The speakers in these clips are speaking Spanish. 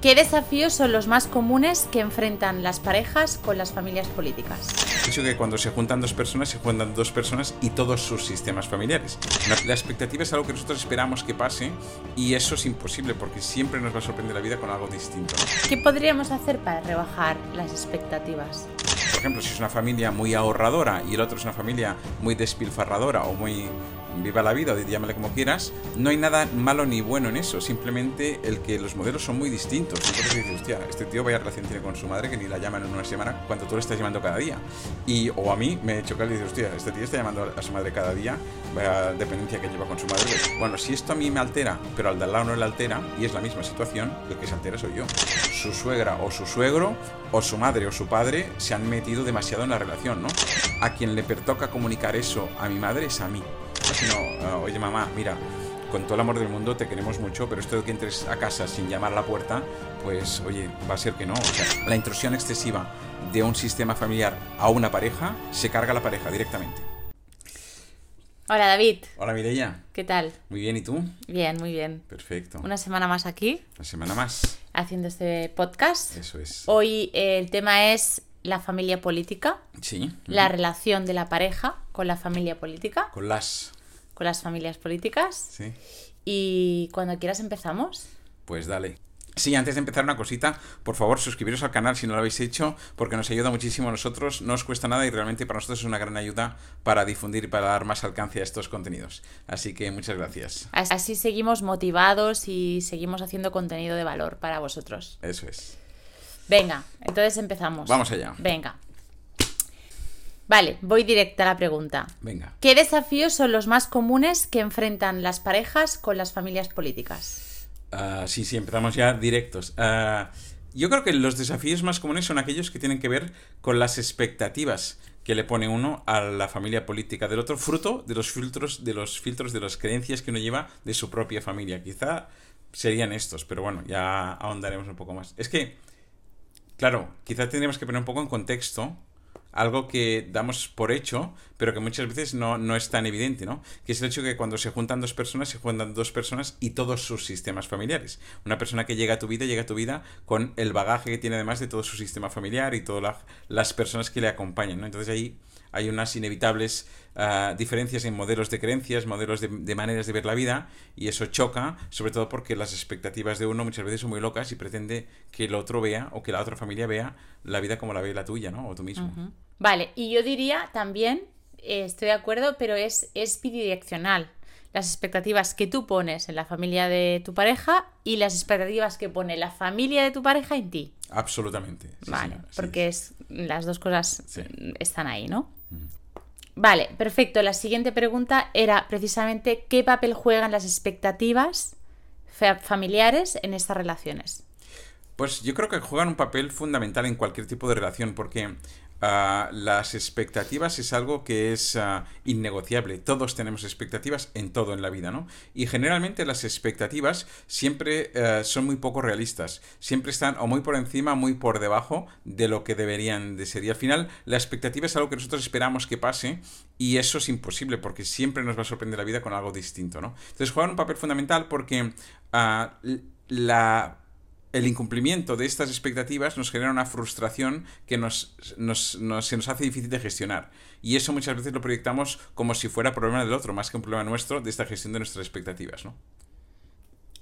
¿Qué desafíos son los más comunes que enfrentan las parejas con las familias políticas? Dicho que cuando se juntan dos personas, se juntan dos personas y todos sus sistemas familiares. La expectativa es algo que nosotros esperamos que pase y eso es imposible porque siempre nos va a sorprender la vida con algo distinto. ¿Qué podríamos hacer para rebajar las expectativas? Por ejemplo, si es una familia muy ahorradora y el otro es una familia muy despilfarradora o muy viva la vida o llámale como quieras, no hay nada malo ni bueno en eso, simplemente el que los modelos son muy distintos. Entonces dices, hostia, este tío vaya relación tiene con su madre que ni la llaman en una semana cuando tú le estás llamando cada día. Y, o a mí me choca y dices, hostia, este tío está llamando a su madre cada día, vaya dependencia que lleva con su madre. Bueno, si esto a mí me altera, pero al de al lado no le altera, y es la misma situación, el que se altera soy yo. Su suegra o su suegro, o su madre o su padre se han metido demasiado en la relación, ¿no? A quien le pertoca comunicar eso a mi madre es a mí sino, ah, oye mamá, mira, con todo el amor del mundo te queremos mucho, pero esto de que entres a casa sin llamar a la puerta, pues oye, va a ser que no. la intrusión excesiva de un sistema familiar a una pareja se carga a la pareja directamente. Hola David. Hola Mireia. ¿Qué tal? Muy bien, ¿y tú? Bien, muy bien. Perfecto. Una semana más aquí. Una semana más. Haciendo este podcast. Eso es. Hoy eh, el tema es la familia política. Sí. La relación de la pareja con la familia política. Con las con las familias políticas. Sí. Y cuando quieras empezamos. Pues dale. Sí, antes de empezar una cosita, por favor suscribiros al canal si no lo habéis hecho, porque nos ayuda muchísimo a nosotros, no os cuesta nada y realmente para nosotros es una gran ayuda para difundir y para dar más alcance a estos contenidos. Así que muchas gracias. Así seguimos motivados y seguimos haciendo contenido de valor para vosotros. Eso es. Venga, entonces empezamos. Vamos allá. Venga. Vale, voy directa a la pregunta. Venga. ¿Qué desafíos son los más comunes que enfrentan las parejas con las familias políticas? Ah, sí, sí, empezamos ya directos. Ah, yo creo que los desafíos más comunes son aquellos que tienen que ver con las expectativas que le pone uno a la familia política del otro, fruto de los filtros, de los filtros, de las creencias que uno lleva de su propia familia. Quizá serían estos, pero bueno, ya ahondaremos un poco más. Es que, claro, quizá tendríamos que poner un poco en contexto algo que damos por hecho, pero que muchas veces no, no, es tan evidente, ¿no? Que es el hecho que cuando se juntan dos personas, se juntan dos personas y todos sus sistemas familiares. Una persona que llega a tu vida, llega a tu vida con el bagaje que tiene además de todo su sistema familiar y todas las personas que le acompañan, ¿no? Entonces ahí hay unas inevitables ah, diferencias en modelos de creencias, modelos de, maneras de ver la vida, y eso choca, sobre todo porque las expectativas de uno muchas veces son muy locas y pretende que el otro vea o que la otra familia vea la vida como la ve la tuya, ¿no? O tú mismo. Vale, y yo diría también, eh, estoy de acuerdo, pero es, es bidireccional. Las expectativas que tú pones en la familia de tu pareja y las expectativas que pone la familia de tu pareja en ti. Absolutamente. vale, porque es, las dos cosas están ahí, ¿no? Vale, perfecto. La siguiente pregunta era precisamente qué papel juegan las expectativas familiares en estas relaciones. Pues yo creo que juegan un papel fundamental en cualquier tipo de relación, porque Ah, las expectativas es algo que es ah, innegociable. Todos tenemos expectativas en todo en la vida, ¿no? Y generalmente las expectativas siempre eh, son muy poco realistas. Siempre están o muy por encima muy por debajo de lo que deberían de ser. Y al final la expectativa es algo que nosotros esperamos que pase y eso es imposible porque siempre nos va a sorprender la vida con algo distinto, ¿no? Entonces juegan un papel fundamental porque ah, la el incumplimiento de estas expectativas nos genera una frustración que nos, nos, se nos hace difícil de gestionar. Y eso muchas veces lo proyectamos como si fuera problema del otro, más que un problema nuestro de esta gestión de nuestras expectativas, ¿no?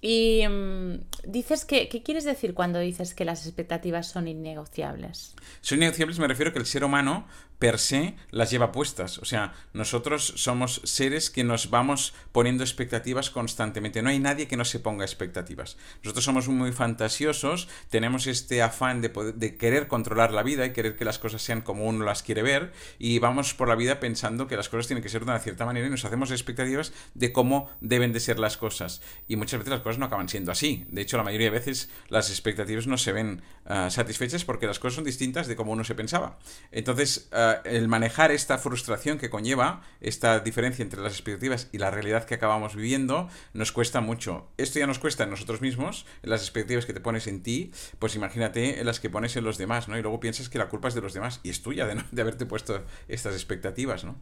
Y mm, dices que, ¿qué quieres decir cuando dices que las expectativas son innegociables? Son innegociables, me refiero que el ser humano per se las lleva puestas. O sea, nosotros somos seres que nos vamos poniendo expectativas constantemente. No hay nadie que no se ponga expectativas. Nosotros somos muy fantasiosos, tenemos este afán de, de querer controlar la vida y querer que las cosas sean como uno las quiere ver y vamos por la vida pensando que las cosas tienen que ser de una cierta manera y nos hacemos expectativas de cómo deben de ser las cosas. Y muchas veces las cosas no acaban siendo así. De hecho, la mayoría de veces las expectativas no se ven ah, satisfechas porque las cosas son distintas de cómo uno se pensaba. Entonces, el manejar esta frustración que conlleva, esta diferencia entre las expectativas y la realidad que acabamos viviendo, nos cuesta mucho. Esto ya nos cuesta en nosotros mismos, en las expectativas que te pones en ti, pues imagínate en las que pones en los demás, ¿no? Y luego piensas que la culpa es de los demás y es tuya de, de haberte puesto estas expectativas, ¿no?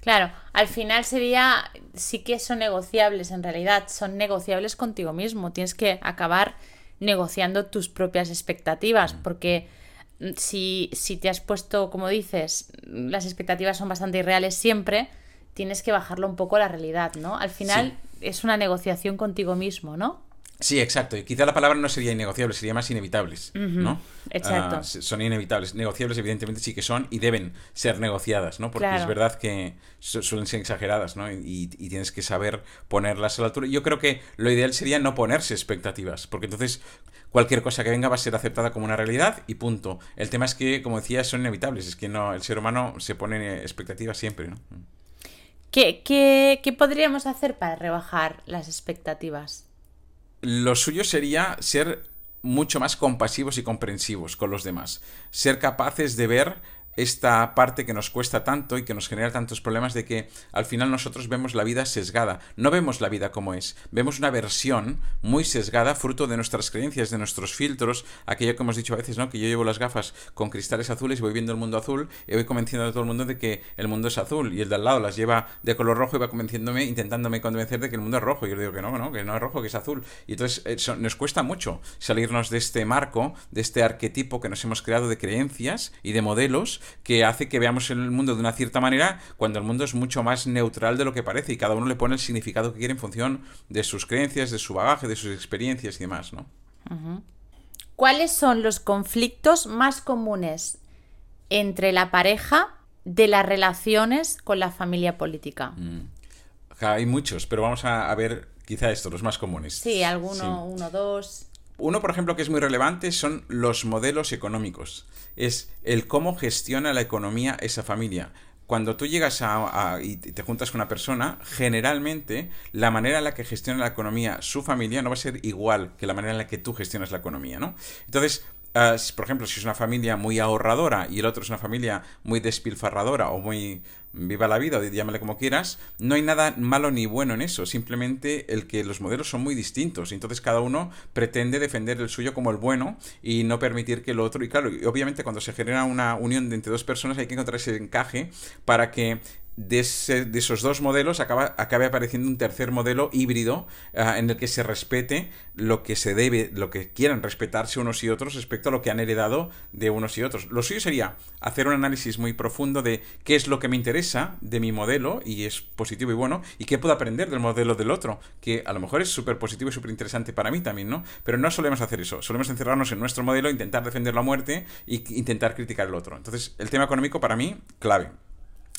Claro, al final sería, sí que son negociables en realidad, son negociables contigo mismo, tienes que acabar negociando tus propias expectativas, porque mm, si, si te has puesto, como dices, las expectativas son bastante irreales siempre, tienes que bajarlo un poco a la realidad, ¿no? Al final es una negociación contigo mismo, ¿no? Sí, exacto. Y quizá la palabra no sería innegociable, sería más inevitables, ¿no? Exacto. Ah, son inevitables. Negociables, evidentemente, sí que son y deben ser negociadas, ¿no? Porque es verdad que suelen ser exageradas, ¿no? Y, tienes que saber ponerlas a la altura. Yo creo que lo ideal sería no ponerse expectativas, porque entonces cualquier cosa que venga va a ser aceptada como una realidad y punto. El tema es que, como decía, son inevitables. Es que no, el ser humano se pone expectativas siempre, ¿no? ¿Qué, qué, qué podríamos hacer para rebajar las expectativas? Lo suyo sería ser mucho más compasivos y comprensivos con los demás. Ser capaces de ver esta parte que nos cuesta tanto y que nos genera tantos problemas de que al final nosotros vemos la vida sesgada, no vemos la vida como es, vemos una versión muy sesgada fruto de nuestras creencias, de nuestros filtros, aquello que hemos dicho a veces, ¿no? Que yo llevo las gafas con cristales azules y voy viendo el mundo azul y voy convenciendo a todo el mundo de que el mundo es azul y el de al lado las lleva de color rojo y va convenciéndome, intentándome convencer de que el mundo es rojo y yo digo que no, no, que no es rojo, que es azul. Y entonces eso, nos cuesta mucho salirnos de este marco, de este arquetipo que nos hemos creado de creencias y de modelos que hace que veamos el mundo de una cierta manera cuando el mundo es mucho más neutral de lo que parece y cada uno le pone el significado que quiere en función de sus creencias, de su bagaje, de sus experiencias y demás, ¿no? ¿Cuáles son los conflictos más comunes entre la pareja de las relaciones con la familia política? Mm. Hay muchos, pero vamos a, ver quizá estos, los más comunes. Sí, alguno, uno, dos. Uno, por ejemplo, que es muy relevante son los modelos económicos. Es el cómo gestiona la economía esa familia. Cuando tú llegas a, y te juntas con una persona, generalmente la manera en la que gestiona la economía su familia no va a ser igual que la manera en la que tú gestionas la economía, ¿no? Entonces, ah, por ejemplo, si es una familia muy ahorradora y el otro es una familia muy despilfarradora o muy viva la vida, llámale como quieras, no hay nada malo ni bueno en eso, simplemente el que los modelos son muy distintos, entonces cada uno pretende defender el suyo como el bueno y no permitir que el otro, y claro, obviamente cuando se genera una unión de entre dos personas hay que encontrar ese encaje para que de, esos dos modelos acaba, acabe apareciendo un tercer modelo híbrido ah, en el que se respete lo que se debe, lo que quieran respetarse unos y otros respecto a lo que han heredado de unos y otros. Lo suyo sería hacer un análisis muy profundo de qué es lo que me interesa de mi modelo y es positivo y bueno, y qué puedo aprender del modelo del otro, que a lo mejor es súper positivo y súper interesante para mí también, ¿no? Pero no solemos hacer eso, solemos encerrarnos en nuestro modelo, intentar defender la muerte e intentar criticar el otro. Entonces, el tema económico para mí, clave.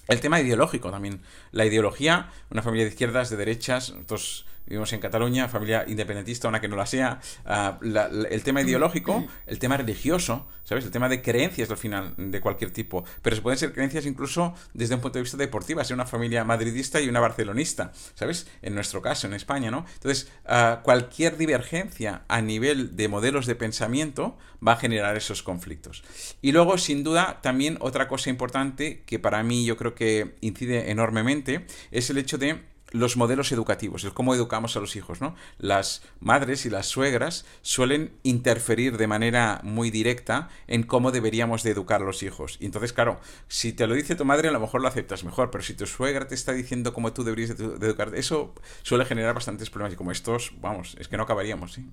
El tema ideológico también. La ideología, una familia de izquierdas, de derechas, nosotros vivimos en Cataluña, familia independentista, una que no la sea, ah, el tema ideológico, el tema religioso, ¿sabes? El tema de creencias al final, de cualquier tipo. Pero se pueden ser creencias incluso desde un punto de vista deportivo, ser una familia madridista y una barcelonista, ¿sabes? En nuestro caso, en España, ¿no? Entonces, ah, cualquier divergencia a nivel de modelos de pensamiento va a generar esos conflictos. Y luego, sin duda, también otra cosa importante que para mí yo creo que incide enormemente es el hecho de los modelos educativos, el cómo educamos a los hijos, ¿no? Las madres y las suegras suelen interferir de manera muy directa en cómo deberíamos de educar a los hijos. Y entonces, claro, si te lo dice tu madre, a lo mejor lo aceptas mejor, pero si tu suegra te está diciendo cómo tú deberías de, educar, eso suele generar bastantes problemas. Y como estos, vamos, es que no acabaríamos, ¿sí?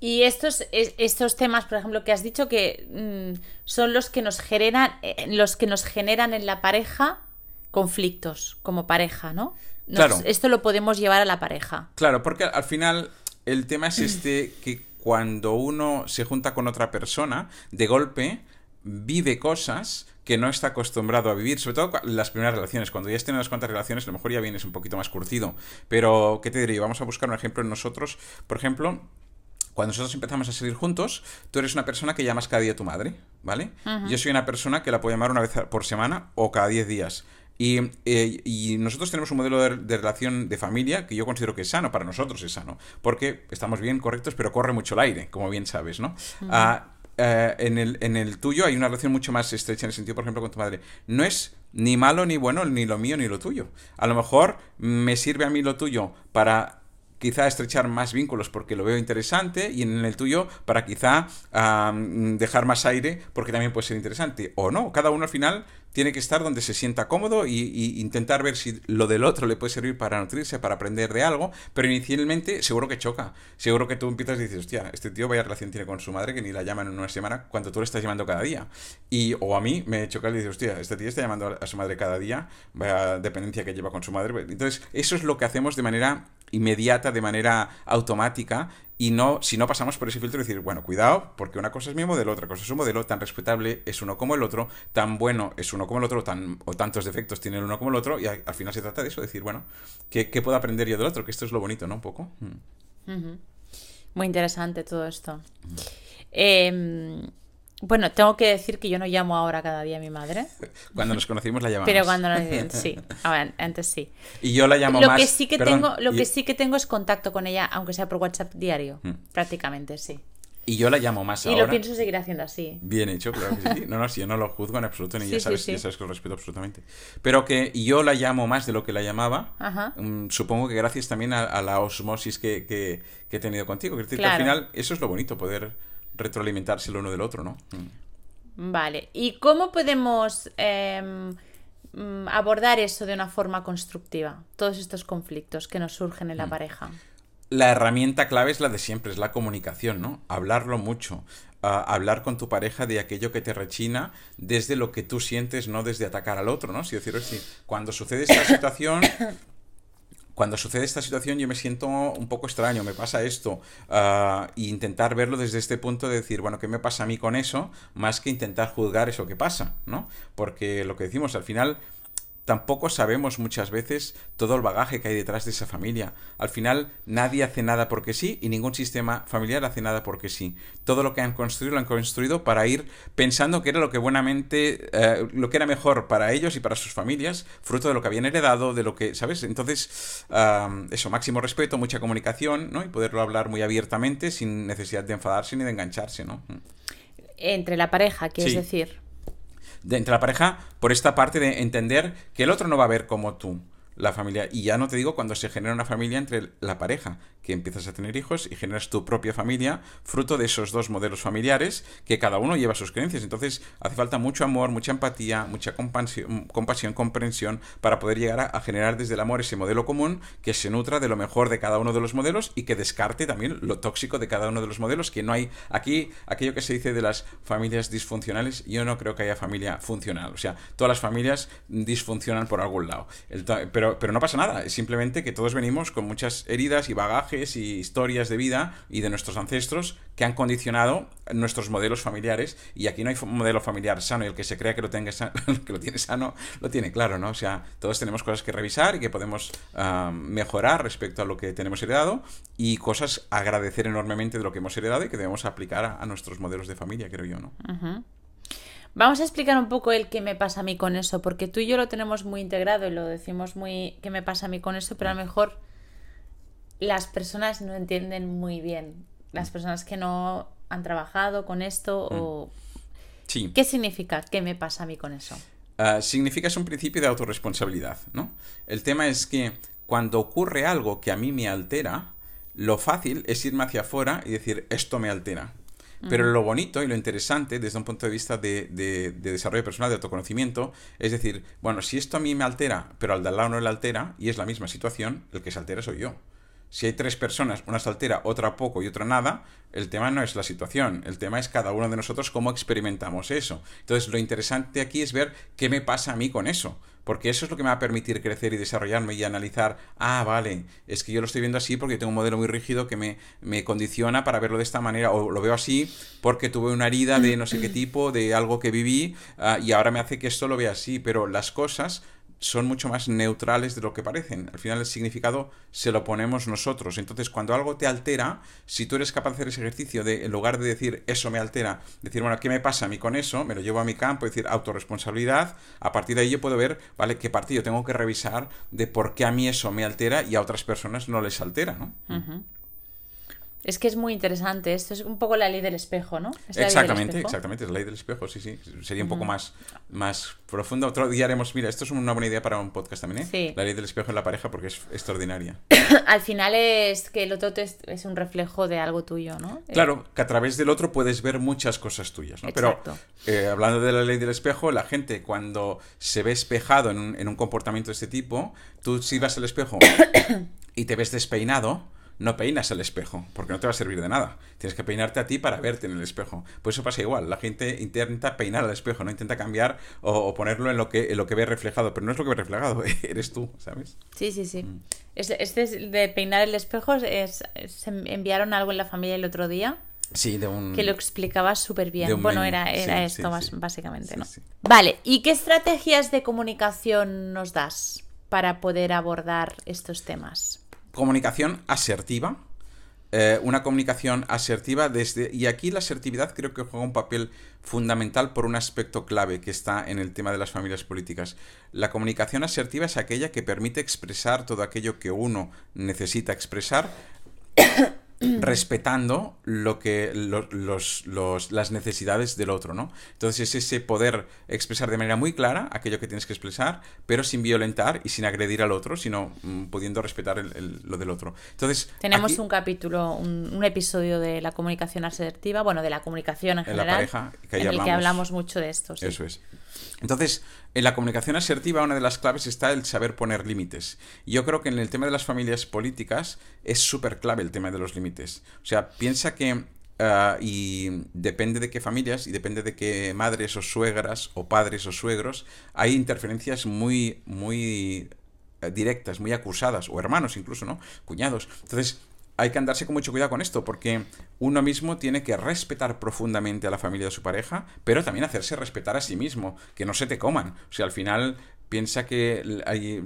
Y estos, estos temas, por ejemplo, que has dicho que mm, son los que nos generan, eh, los que nos generan en la pareja conflictos como pareja, ¿no? claro. Esto lo podemos llevar a la pareja. Claro, porque al final el tema es este que cuando uno se junta con otra persona, de golpe vive cosas que no está acostumbrado a vivir, sobre todo las primeras relaciones. Cuando ya estén unas cuantas relaciones, a lo mejor ya vienes un poquito más curtido. Pero, ¿qué te diría? Vamos a buscar un ejemplo en nosotros. Por ejemplo, cuando nosotros empezamos a salir juntos, tú eres una persona que llamas cada día a tu madre, ¿vale? Yo soy una persona que la puedo llamar una vez por semana o cada 10 días. Eh, y, nosotros tenemos un modelo de, relación de familia que yo considero que es sano, para nosotros es sano, porque estamos bien correctos, pero corre mucho el aire, como bien sabes, ¿no? Ah, eh, en, el, en el tuyo hay una relación mucho más estrecha en el sentido, por ejemplo, con tu madre. No es ni malo ni bueno, ni lo mío ni lo tuyo. A lo mejor me sirve a mí lo tuyo para quizá estrechar más vínculos porque lo veo interesante y en el tuyo para quizá dejar más aire porque también puede ser interesante. O no, cada uno al final tiene que estar donde se sienta cómodo y, intentar ver si lo del otro le puede servir para nutrirse, para aprender de algo, pero inicialmente seguro que choca. Seguro que tú empiezas y dices, hostia, este tío vaya relación tiene con su madre que ni la llaman en una semana cuando tú le estás llamando cada día. Y, o a mí me choca y dices, hostia, este tío está llamando a su madre cada día, vaya dependencia que lleva con su madre. Entonces, eso es lo que hacemos de manera inmediata, de manera automática, y no, si no pasamos por ese filtro, decir, bueno, cuidado, porque una cosa es mi modelo, otra cosa es un modelo, tan respetable es uno como el otro, tan bueno es uno como el otro, tan, o tantos defectos tiene el uno como el otro, y al, final se trata de eso, decir, bueno, ¿qué, puedo aprender yo del otro? Que esto es lo bonito, ¿no? Un poco. Mm. Muy interesante todo esto. Bueno, tengo que decir que yo no llamo ahora cada día a mi madre. Cuando nos conocimos la llamamos. Pero cuando nos sí, antes sí. Y yo la llamo lo más. Que sí que tengo, lo que sí que tengo es contacto con ella, aunque sea por WhatsApp diario, mm. prácticamente sí. Y yo la llamo más y ahora. Y lo pienso seguir haciendo así. Bien hecho, claro que sí. No, no, si yo no lo juzgo en absoluto, ni ya, sabes, ya sabes que lo respeto absolutamente. Pero que yo la llamo más de lo que la llamaba, mm, supongo que gracias también a, la osmosis que, que, he tenido contigo. Es decir, que al final eso es lo bonito, poder retroalimentarse el uno del otro, ¿no? Mm. Vale, ¿y cómo podemos em, mm, abordar eso de una forma constructiva? Todos estos conflictos que nos surgen en la mm. pareja. La herramienta clave es la de siempre, es la comunicación, ¿no? Hablarlo mucho. Ah, hablar con tu pareja de aquello que te rechina desde lo que tú sientes, no desde atacar al otro, ¿no? Si decir, si cuando sucede esta situación, cuando sucede esta situación yo me siento un poco extraño, me pasa esto, uh, intentar verlo desde este punto de decir, bueno, ¿qué me pasa a mí con eso? Más que intentar juzgar eso que pasa, ¿no? Porque lo que decimos, al final tampoco sabemos muchas veces todo el bagaje que hay detrás de esa familia. Al final nadie hace nada porque sí y ningún sistema familiar hace nada porque sí. Todo lo que han construido lo han construido para ir pensando que era lo que buenamente, eh, lo que era mejor para ellos y para sus familias, fruto de lo que habían heredado, de lo que, ¿sabes? Entonces, eso, máximo respeto, mucha comunicación, ¿no? Y poderlo hablar muy abiertamente sin necesidad de enfadarse ni de engancharse, ¿no? Entre la pareja, quieres decir entre la pareja por esta parte de entender que el otro no va a ver como tú la familia. Y ya no te digo cuando se genera una familia entre la pareja, que empiezas a tener hijos y generas tu propia familia, fruto de esos dos modelos familiares, que cada uno lleva sus creencias. Entonces hace falta mucho amor, mucha empatía, mucha compasión, compasión comprensión, para poder llegar a, generar desde el amor ese modelo común que se nutra de lo mejor de cada uno de los modelos y que descarte también lo tóxico de cada uno de los modelos, que no hay aquí aquello que se dice de las familias disfuncionales, yo no creo que haya familia funcional. O sea, todas las familias disfuncionan por algún lado. pero, pero no pasa nada, es simplemente que todos venimos con muchas heridas y bagajes y historias de vida y de nuestros ancestros que han condicionado nuestros modelos familiares y aquí no hay modelo familiar sano y el que se crea que lo, tenga que lo tiene sano lo tiene claro, ¿no? O sea, todos tenemos cosas que revisar y que podemos ah, mejorar respecto a lo que tenemos heredado y cosas agradecer enormemente de lo que hemos heredado y que debemos aplicar a, nuestros modelos de familia, creo yo, ¿no? Vamos a explicar un poco el qué me pasa a mí con eso, porque tú y yo lo tenemos muy integrado y lo decimos muy qué me pasa a mí con eso, pero a lo mejor las personas no entienden muy bien. Las personas que no han trabajado con esto o... Sí. ¿Qué significa? ¿Qué me pasa a mí con eso? Ah, significa es un principio de autorresponsabilidad, ¿no? El tema es que cuando ocurre algo que a mí me altera, lo fácil es irme hacia afuera y decir, esto me altera. Pero lo bonito y lo interesante desde un punto de vista de, de, desarrollo personal, de autoconocimiento, es decir, bueno, si esto a mí me altera, pero al de al lado no le altera, y es la misma situación, el que se altera soy yo. Si hay tres personas, una se altera, otra poco y otra nada, el tema no es la situación, el tema es cada uno de nosotros cómo experimentamos eso. Entonces, lo interesante aquí es ver qué me pasa a mí con eso, porque eso es lo que me va a permitir crecer y desarrollarme y analizar, ah, vale, es que yo lo estoy viendo así porque tengo un modelo muy rígido que me, me condiciona para verlo de esta manera, o lo veo así porque tuve una herida de no sé qué tipo, de algo que viví, ah, y ahora me hace que esto lo vea así, pero las cosas son mucho más neutrales de lo que parecen. Al final el significado se lo ponemos nosotros. Entonces, cuando algo te altera, si tú eres capaz de hacer ese ejercicio de, en lugar de decir eso me altera, decir, bueno, ¿qué me pasa a mí con eso? Me lo llevo a mi campo, decir autorresponsabilidad, a partir de ahí yo puedo ver, ¿vale? ¿Qué partido tengo que revisar de por qué a mí eso me altera y a otras personas no les altera, ¿no? Es que es muy interesante. Esto es un poco la ley del espejo, ¿no? exactamente, exactamente. Es la ley del espejo, sí, sí. Sería un poco más, más profundo. Otro día haremos, mira, esto es una buena idea para un podcast también, ¿eh? La ley del espejo en la pareja porque es extraordinaria. Al final es que el otro es, un reflejo de algo tuyo, ¿no? Claro, que a través del otro puedes ver muchas cosas tuyas, ¿no? Pero eh, hablando de la ley del espejo, la gente cuando se ve espejado en un, en un comportamiento de este tipo, tú si vas al espejo y te ves despeinado, no peinas el espejo, porque no te va a servir de nada. Tienes que peinarte a ti para verte en el espejo. Pues eso pasa igual. La gente intenta peinar al espejo, no intenta cambiar o, ponerlo en lo, que, en lo que ve reflejado, pero no es lo que ve reflejado, eres tú, ¿sabes? Sí, sí, sí. Mm. Este, de peinar el espejo es, se enviaron algo en la familia el otro día. Sí, de un... Que lo explicaba súper bien. Bueno, era, era esto básicamente, ¿no? Vale, ¿y qué estrategias de comunicación nos das para poder abordar estos temas? Comunicación asertiva. Eh, una comunicación asertiva desde... Y aquí la asertividad creo que juega un papel fundamental por un aspecto clave que está en el tema de las familias políticas. La comunicación asertiva es aquella que permite expresar todo aquello que uno necesita expresar respetando lo que los, las necesidades del otro, ¿no? Entonces es ese poder expresar de manera muy clara aquello que tienes que expresar, pero sin violentar y sin agredir al otro, sino mm, pudiendo respetar lo del otro. Entonces tenemos un capítulo, un, episodio de la comunicación asertiva, bueno, de la comunicación en general, la pareja, en el que hablamos mucho de esto. Eso es. Entonces, en la comunicación asertiva una de las claves está el saber poner límites. Yo creo que en el tema de las familias políticas es súper clave el tema de los límites. O sea, piensa que ah, y depende de qué familias y depende de qué madres o suegras o padres o suegros, hay interferencias muy, muy eh, directas, muy acusadas, o hermanos incluso, ¿no? Cuñados. Entonces, hay que andarse con mucho cuidado con esto, porque uno mismo tiene que respetar profundamente a la familia de su pareja, pero también hacerse respetar a sí mismo, que no se te coman. O sea, al final piensa que hay,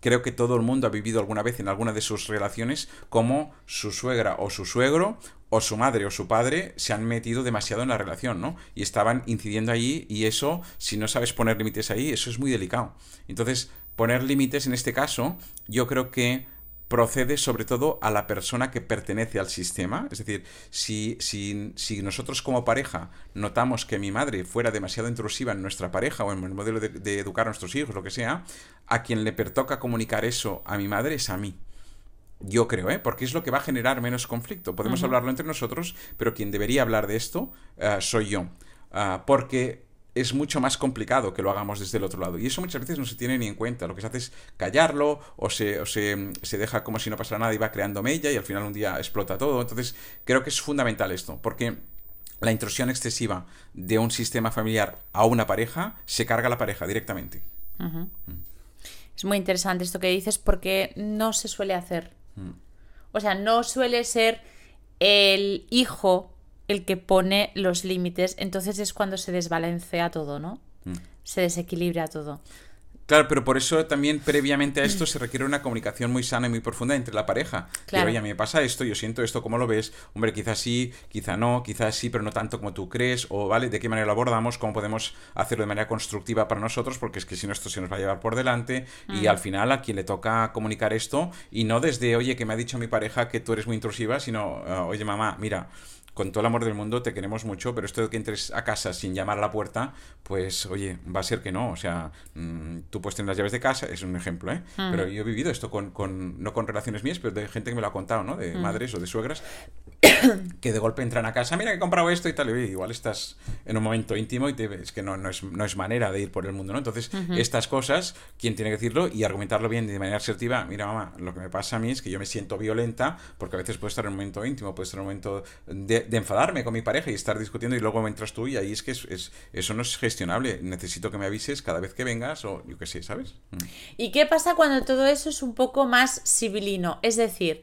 creo que todo el mundo ha vivido alguna vez en alguna de sus relaciones como su suegra o su suegro o su madre o su padre se han metido demasiado en la relación, ¿no? Y estaban incidiendo allí y eso, si no sabes poner límites ahí, eso es muy delicado. Entonces, poner límites en este caso, yo creo que procede sobre todo a la persona que pertenece al sistema. Es decir, si, si, si, nosotros como pareja notamos que mi madre fuera demasiado intrusiva en nuestra pareja o en el modelo de, educar a nuestros hijos, lo que sea, a quien le pertoca comunicar eso a mi madre es a mí. Yo creo, ¿eh? Porque es lo que va a generar menos conflicto. Podemos hablarlo entre nosotros, pero quien debería hablar de esto eh, soy yo. Ah, porque es mucho más complicado que lo hagamos desde el otro lado. Y eso muchas veces no se tiene ni en cuenta. Lo que se hace es callarlo o se, o se, se deja como si no pasara nada y va creando mella y al final un día explota todo. Entonces creo que es fundamental esto, porque la intrusión excesiva de un sistema familiar a una pareja se carga a la pareja directamente. Mm. Es muy interesante esto que dices porque no se suele hacer. Mm. O sea, no suele ser el hijo el que pone los límites, entonces es cuando se desbalancea todo, ¿no? Mm. Se desequilibra todo. Claro, pero por eso también previamente a esto se requiere una comunicación muy sana y muy profunda entre la pareja. Claro. oye, a mí me pasa esto, yo siento esto, ¿cómo lo ves? Hombre, quizás sí, quizá no, quizás sí, pero no tanto como tú crees, o vale, ¿de qué manera lo abordamos? ¿Cómo podemos hacerlo de manera constructiva para nosotros? Porque es que si no, esto se nos va a llevar por delante y al final a quien le toca comunicar esto, y no desde, oye, que me ha dicho mi pareja que tú eres muy intrusiva, sino, ah, oye, mamá, mira, con todo el amor del mundo, te queremos mucho, pero esto de que entres a casa sin llamar a la puerta, pues oye, va a ser que no. O sea, mm, tú puedes tener las llaves de casa, es un ejemplo, ¿eh? Pero yo he vivido esto con, con, no con relaciones mías, pero de gente que me lo ha contado, ¿no? De madres o de suegras, que de golpe entran a casa, mira que he comprado esto y tal, y igual estás en un momento íntimo y te ves que no, no, es, no es manera de ir por el mundo, ¿no? Entonces, estas cosas, ¿quién tiene que decirlo y argumentarlo bien de manera asertiva? Mira, mamá, lo que me pasa a mí es que yo me siento violenta porque a veces puede estar en un momento íntimo, puede estar en un momento de, de, enfadarme con mi pareja y estar discutiendo y luego entras tú y ahí es que es, eso no es gestionable. Necesito que me avises cada vez que vengas o yo qué sé, ¿sabes? Mm. ¿Y qué pasa cuando todo eso es un poco más civilino? Es decir,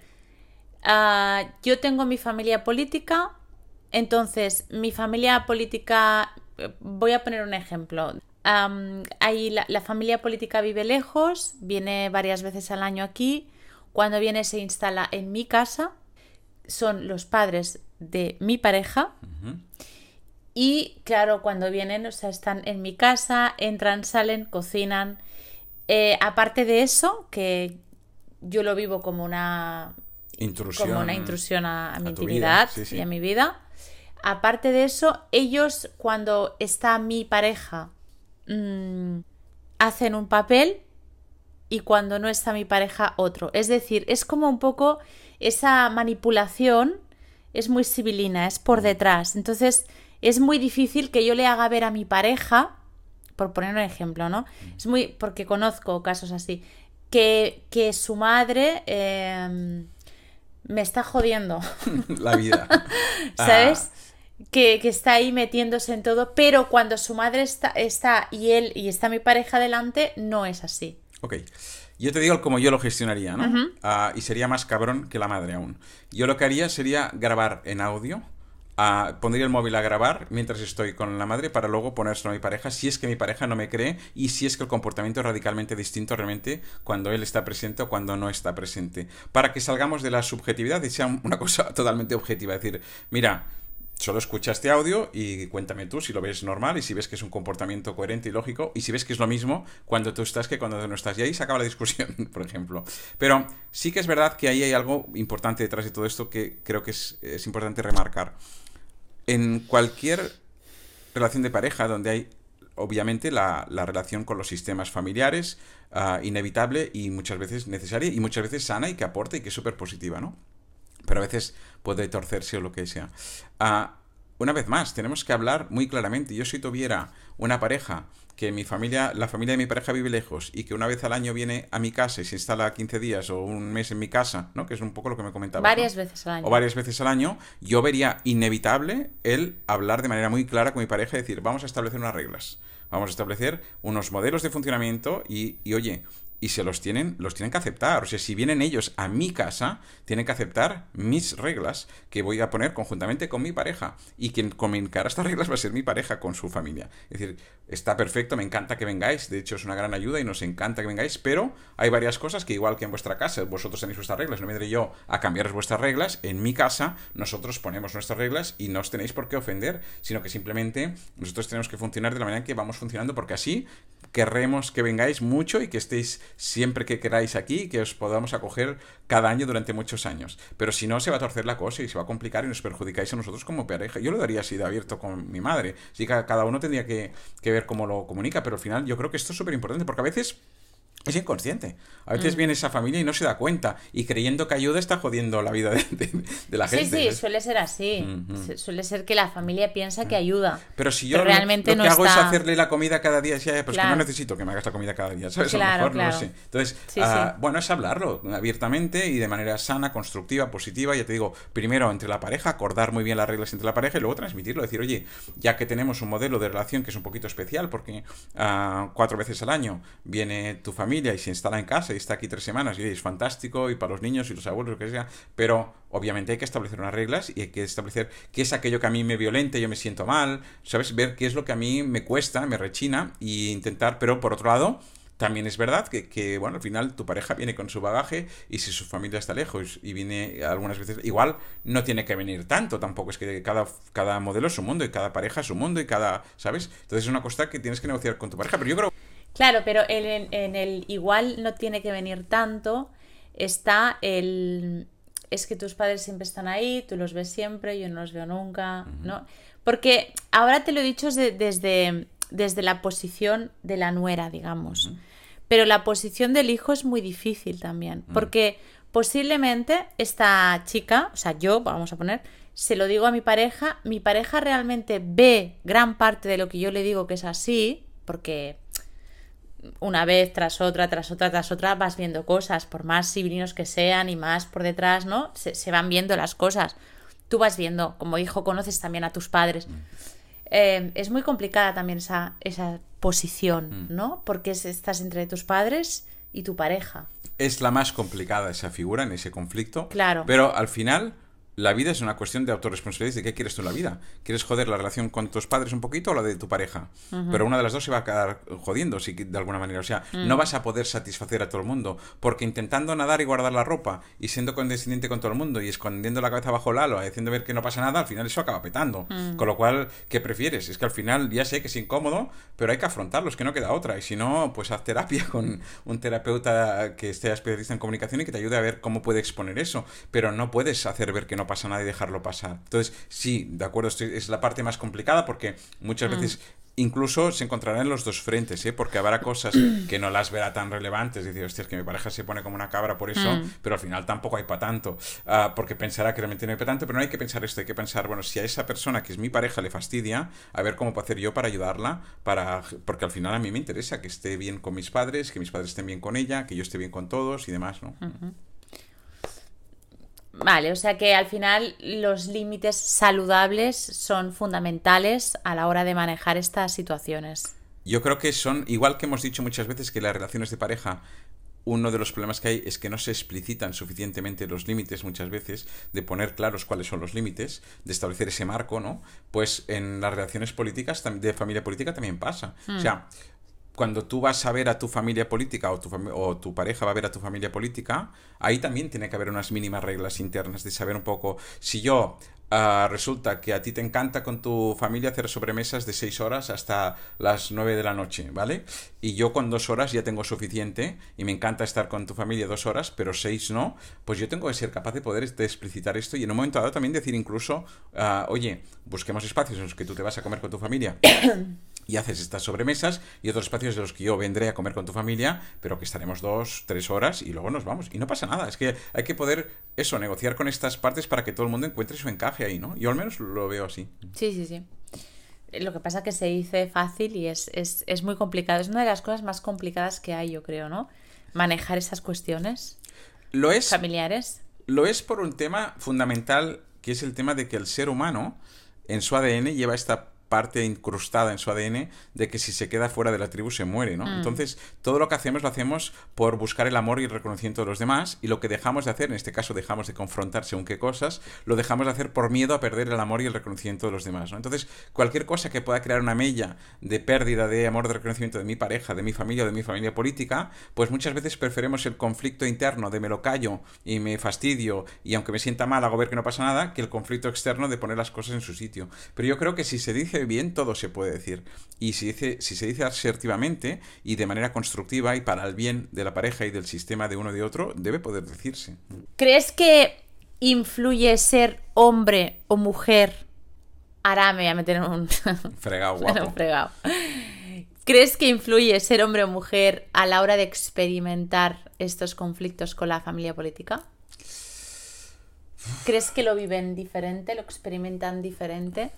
uh, yo tengo mi familia política, entonces mi familia política, voy a poner un ejemplo. Ahí la familia política vive lejos, viene varias veces al año aquí. Cuando viene se instala en mi casa. Son los padres de mi pareja. Y claro, cuando vienen, o sea, están en mi casa, entran, salen, cocinan. Eh, aparte de eso, que yo lo vivo como una Intrusión como una intrusión a, mi a intimidad vida, sí, sí. y a mi vida. Aparte de eso, ellos cuando está mi pareja mm, hacen un papel y cuando no está mi pareja otro. Es decir, es como un poco esa manipulación es muy civilina, es por detrás. Entonces es muy difícil que yo le haga ver a mi pareja, por poner un ejemplo, ¿no? Es muy, porque conozco casos así, que, que su madre eh, me está jodiendo. La vida. ¿Sabes? Ah, Que, que está ahí metiéndose en todo, pero cuando su madre está, está y él y está mi pareja delante, no es así. ok. Yo te digo como yo lo gestionaría, ¿no? Ah, y sería más cabrón que la madre aún. Yo lo que haría sería grabar en audio. ah, pondría el móvil a grabar mientras estoy con la madre para luego ponérselo a mi pareja si es que mi pareja no me cree y si es que el comportamiento es radicalmente distinto realmente cuando él está presente o cuando no está presente. Para que salgamos de la subjetividad y sea una cosa totalmente objetiva. Es decir, mira, solo escucha este audio y cuéntame tú si lo ves normal y si ves que es un comportamiento coherente y lógico y si ves que es lo mismo cuando tú estás que cuando no estás. Y ahí se acaba la discusión, por ejemplo. Pero sí que es verdad que ahí hay algo importante detrás de todo esto que creo que es, es importante remarcar. En cualquier relación de pareja donde hay obviamente la, la relación con los sistemas familiares ah, inevitable y muchas veces necesaria y muchas veces sana y que aporta y que es súper positiva, ¿no? Pero a veces puede torcerse o lo que sea. Ah, una vez más, tenemos que hablar muy claramente. Yo si tuviera una pareja que mi familia, la familia de mi pareja vive lejos y que una vez al año viene a mi casa y se instala 15 días o un mes en mi casa, ¿no? Que es un poco lo que me comentaba. Varias veces al año. O varias veces al año, yo vería inevitable el hablar de manera muy clara con mi pareja y decir, vamos a establecer unas reglas. Vamos a establecer unos modelos de funcionamiento y, y oye, y se los tienen, los tienen que aceptar. O sea, si vienen ellos a mi casa, tienen que aceptar mis reglas que voy a poner conjuntamente con mi pareja. Y quien comunicará estas reglas va a ser mi pareja con su familia. Es decir, está perfecto, me encanta que vengáis, de hecho es una gran ayuda y nos encanta que vengáis, pero hay varias cosas que igual que en vuestra casa, vosotros tenéis vuestras reglas, no vendré yo a cambiaros vuestras reglas, en mi casa nosotros ponemos nuestras reglas y no os tenéis por qué ofender, sino que simplemente nosotros tenemos que funcionar de la manera que vamos funcionando porque así querremos que vengáis mucho y que estéis siempre que queráis aquí, que os podamos acoger cada año durante muchos años. Pero si no, se va a torcer la cosa y se va a complicar y nos perjudicáis a nosotros como pareja. Yo lo daría así de abierto con mi madre. Así que cada uno tendría que, que ver cómo lo comunica, pero al final yo creo que esto es súper importante porque a veces es inconsciente. A veces Mm. viene esa familia y no se da cuenta. Y creyendo que ayuda está jodiendo la vida de, de- de la Sí, gente. sí, suele ser así. Suele ser que la familia piensa que ayuda. Pero si yo Pero lo- realmente lo que no hago es hacerle la comida cada día, ya, pues que no necesito que me hagas la comida cada día, ¿sabes? a Claro, lo mejor no claro. lo sé. Entonces, Sí, ah, sí. bueno, es hablarlo abiertamente y de manera sana, constructiva, positiva. Ya te digo, primero entre la pareja, acordar muy bien las reglas entre la pareja y luego transmitirlo. Decir, oye, ya que tenemos un modelo de relación que es un poquito especial, porque ah, cuatro veces al año viene tu familia y se instala en casa y está aquí tres semanas y es fantástico y para los niños y los abuelos, lo que sea, pero obviamente hay que establecer unas reglas y hay que establecer qué es aquello que a mí me violente, yo me siento mal, ¿sabes? Ver qué es lo que a mí me cuesta, me rechina y intentar, pero por otro lado, también es verdad que, que, bueno, al final tu pareja viene con su bagaje y si su familia está lejos y viene algunas veces, igual no tiene que venir tanto tampoco, es que cada, cada modelo es su mundo y cada pareja es su mundo y cada, ¿sabes? Entonces es una cosa que tienes que negociar con tu pareja, pero yo creo... Claro, pero en, en- el igual no tiene que venir tanto, está el... Es que tus padres siempre están ahí, tú los ves siempre, yo no los veo nunca, ¿no? Porque ahora te lo he dicho desde, desde, desde la posición de la nuera, digamos. Pero la posición del hijo es muy difícil también, porque posiblemente esta chica, o sea, yo, vamos a poner, se lo digo a mi pareja, mi pareja realmente ve gran parte de lo que yo le digo que es así, porque una vez tras otra, tras otra, tras otra, vas viendo cosas, por más sibilinos que sean y más por detrás, ¿no? Se, se van viendo las cosas. Tú vas viendo, como hijo, conoces también a tus padres. Eh, es muy complicada también esa, esa posición, ¿no? Porque es- estás entre tus padres y tu pareja. es la más complicada esa figura en ese conflicto. Claro. Pero al final, la vida es una cuestión de autorresponsabilidad de qué quieres tú en la vida. ¿Quieres joder la relación con tus padres un poquito o la de tu pareja? Pero una de las dos se va a quedar jodiendo, si, de alguna manera. O sea, no vas a poder satisfacer a todo el mundo, porque intentando nadar y guardar la ropa y siendo condescendiente con todo el mundo y escondiendo la cabeza bajo el halo, haciendo ver que no pasa nada, al final eso acaba petando. Con lo cual, ¿qué prefieres? Es que al final ya sé que es incómodo, pero hay que afrontarlo, es que no queda otra. Y si no, pues haz terapia con un terapeuta que esté especialista en comunicación y que te ayude a ver cómo puede exponer eso. Pero no puedes hacer ver que no pasa nada y dejarlo pasar. Entonces, sí, de acuerdo, es la parte más complicada porque muchas mm. veces incluso se encontrarán en los dos frentes, ¿eh? porque habrá cosas que no las verá tan relevantes, decir, hostia, es que mi pareja se pone como una cabra por eso, mm. pero al final tampoco hay para tanto, ah, porque pensará que realmente no hay para tanto, pero no hay que pensar esto, hay que pensar, bueno, si a esa persona que es mi pareja le fastidia, a ver cómo puedo hacer yo para ayudarla, para porque al final a mí me interesa que esté bien con mis padres, que mis padres estén bien con ella, que yo esté bien con todos y demás, ¿no? Vale, o sea que al final los límites saludables son fundamentales a la hora de manejar estas situaciones. Yo creo que son, igual que hemos dicho muchas veces que las relaciones de pareja, uno de los problemas que hay es que no se explicitan suficientemente los límites muchas veces, de poner claros cuáles son los límites, de establecer ese marco, ¿no? Pues en las relaciones políticas de familia política también pasa. O sea, hmm cuando tú vas a ver a tu familia política o tu, pareja va a ver a tu familia política, ahí también tiene que haber unas mínimas reglas internas de saber un poco si yo ah, resulta que a ti te encanta con tu familia hacer sobremesas de seis horas hasta las nueve de la noche, ¿vale? Y yo con dos horas ya tengo suficiente y me encanta estar con tu familia dos horas, pero seis no, pues yo tengo que ser capaz de poder explicitar esto y en un momento dado también decir incluso, ah, oye, busquemos espacios en los que tú te vas a comer con tu familia. y haces estas sobremesas y otros espacios de los que yo vendré a comer con tu familia, pero que estaremos dos, tres horas y luego nos vamos. Y no pasa nada, es que hay que poder eso, negociar con estas partes para que todo el mundo encuentre su encaje ahí, ¿no? Yo al menos lo veo así. Sí, sí, sí. Lo que pasa es que se dice fácil y es, es muy complicado. Es una de las cosas más complicadas que hay, yo creo, ¿no? Manejar esas cuestiones. Lo es. Familiares. Lo es por un tema fundamental, que es el tema de que el ser humano en su ADN lleva esta parte incrustada en su ADN de que si se queda fuera de la tribu se muere, ¿no? Mm. Entonces, todo lo que hacemos lo hacemos por buscar el amor y el reconocimiento de los demás y lo que dejamos de hacer, en este caso dejamos de confrontar según qué cosas, lo dejamos de hacer por miedo a perder el amor y el reconocimiento de los demás, ¿no? Entonces, cualquier cosa que pueda crear una mella de pérdida de amor, de reconocimiento de mi pareja, de mi familia o de mi familia política, pues muchas veces preferimos el conflicto interno de me lo callo y me fastidio y aunque me sienta mal hago ver que no pasa nada, que el conflicto externo de poner las cosas en su sitio. Pero yo creo que si se dice bien, todo se puede decir. Y si, dice, si se dice asertivamente y de manera constructiva y para el bien de la pareja y del sistema de uno y de otro, debe poder decirse. ¿Crees que influye ser hombre o mujer? Ahora me voy a meter en un... Fregado, guapo. fregado. ¿Crees que influye ser hombre o mujer a la hora de experimentar estos conflictos con la familia política? ¿Crees que lo viven diferente, lo experimentan diferente?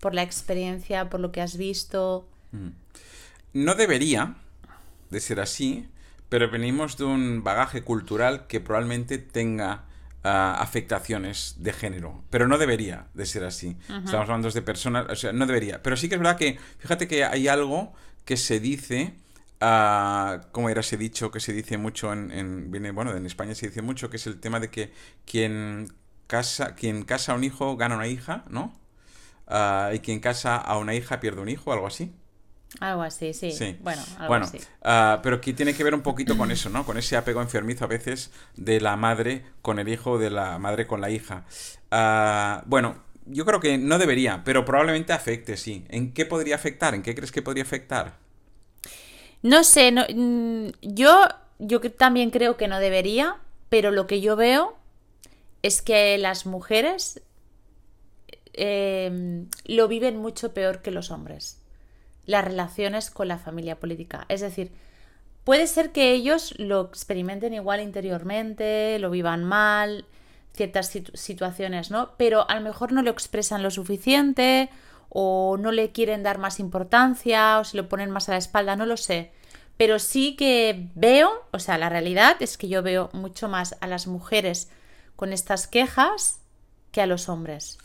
Por la experiencia, por lo que has visto. Mm. No debería de ser así, pero venimos de un bagaje cultural que probablemente tenga ah, afectaciones de género, pero no debería de ser así. Estamos hablando de personas, o sea, no debería. Pero sí que es verdad que, fíjate que hay algo que se dice, uh, como era ese dicho que se dice mucho en, viene, bueno, en España se dice mucho, que es el tema de que quien casa, quien casa a un hijo gana una hija, ¿no? Ah, y quien casa a una hija pierde un hijo, algo así. Algo así, sí. Bueno, algo bueno ah, pero que tiene que ver un poquito con eso, ¿no? Con ese apego enfermizo a veces de la madre con el hijo, de la madre con la hija. Ah, bueno, yo creo que no debería, pero probablemente afecte, sí. ¿En qué podría afectar? ¿En qué crees que podría afectar? No sé, no, mm, yo, yo también creo que no debería, pero lo que yo veo es que las mujeres Em, lo viven mucho peor que los hombres. Las relaciones con la familia política. Es decir, puede ser que ellos lo experimenten igual interiormente, lo vivan mal, ciertas situaciones, ¿no? Pero a lo mejor no lo expresan lo suficiente o no le quieren dar más importancia o se lo ponen más a la espalda, no lo sé. Pero sí que veo, o sea, la realidad es que yo veo mucho más a las mujeres con estas quejas que a los hombres.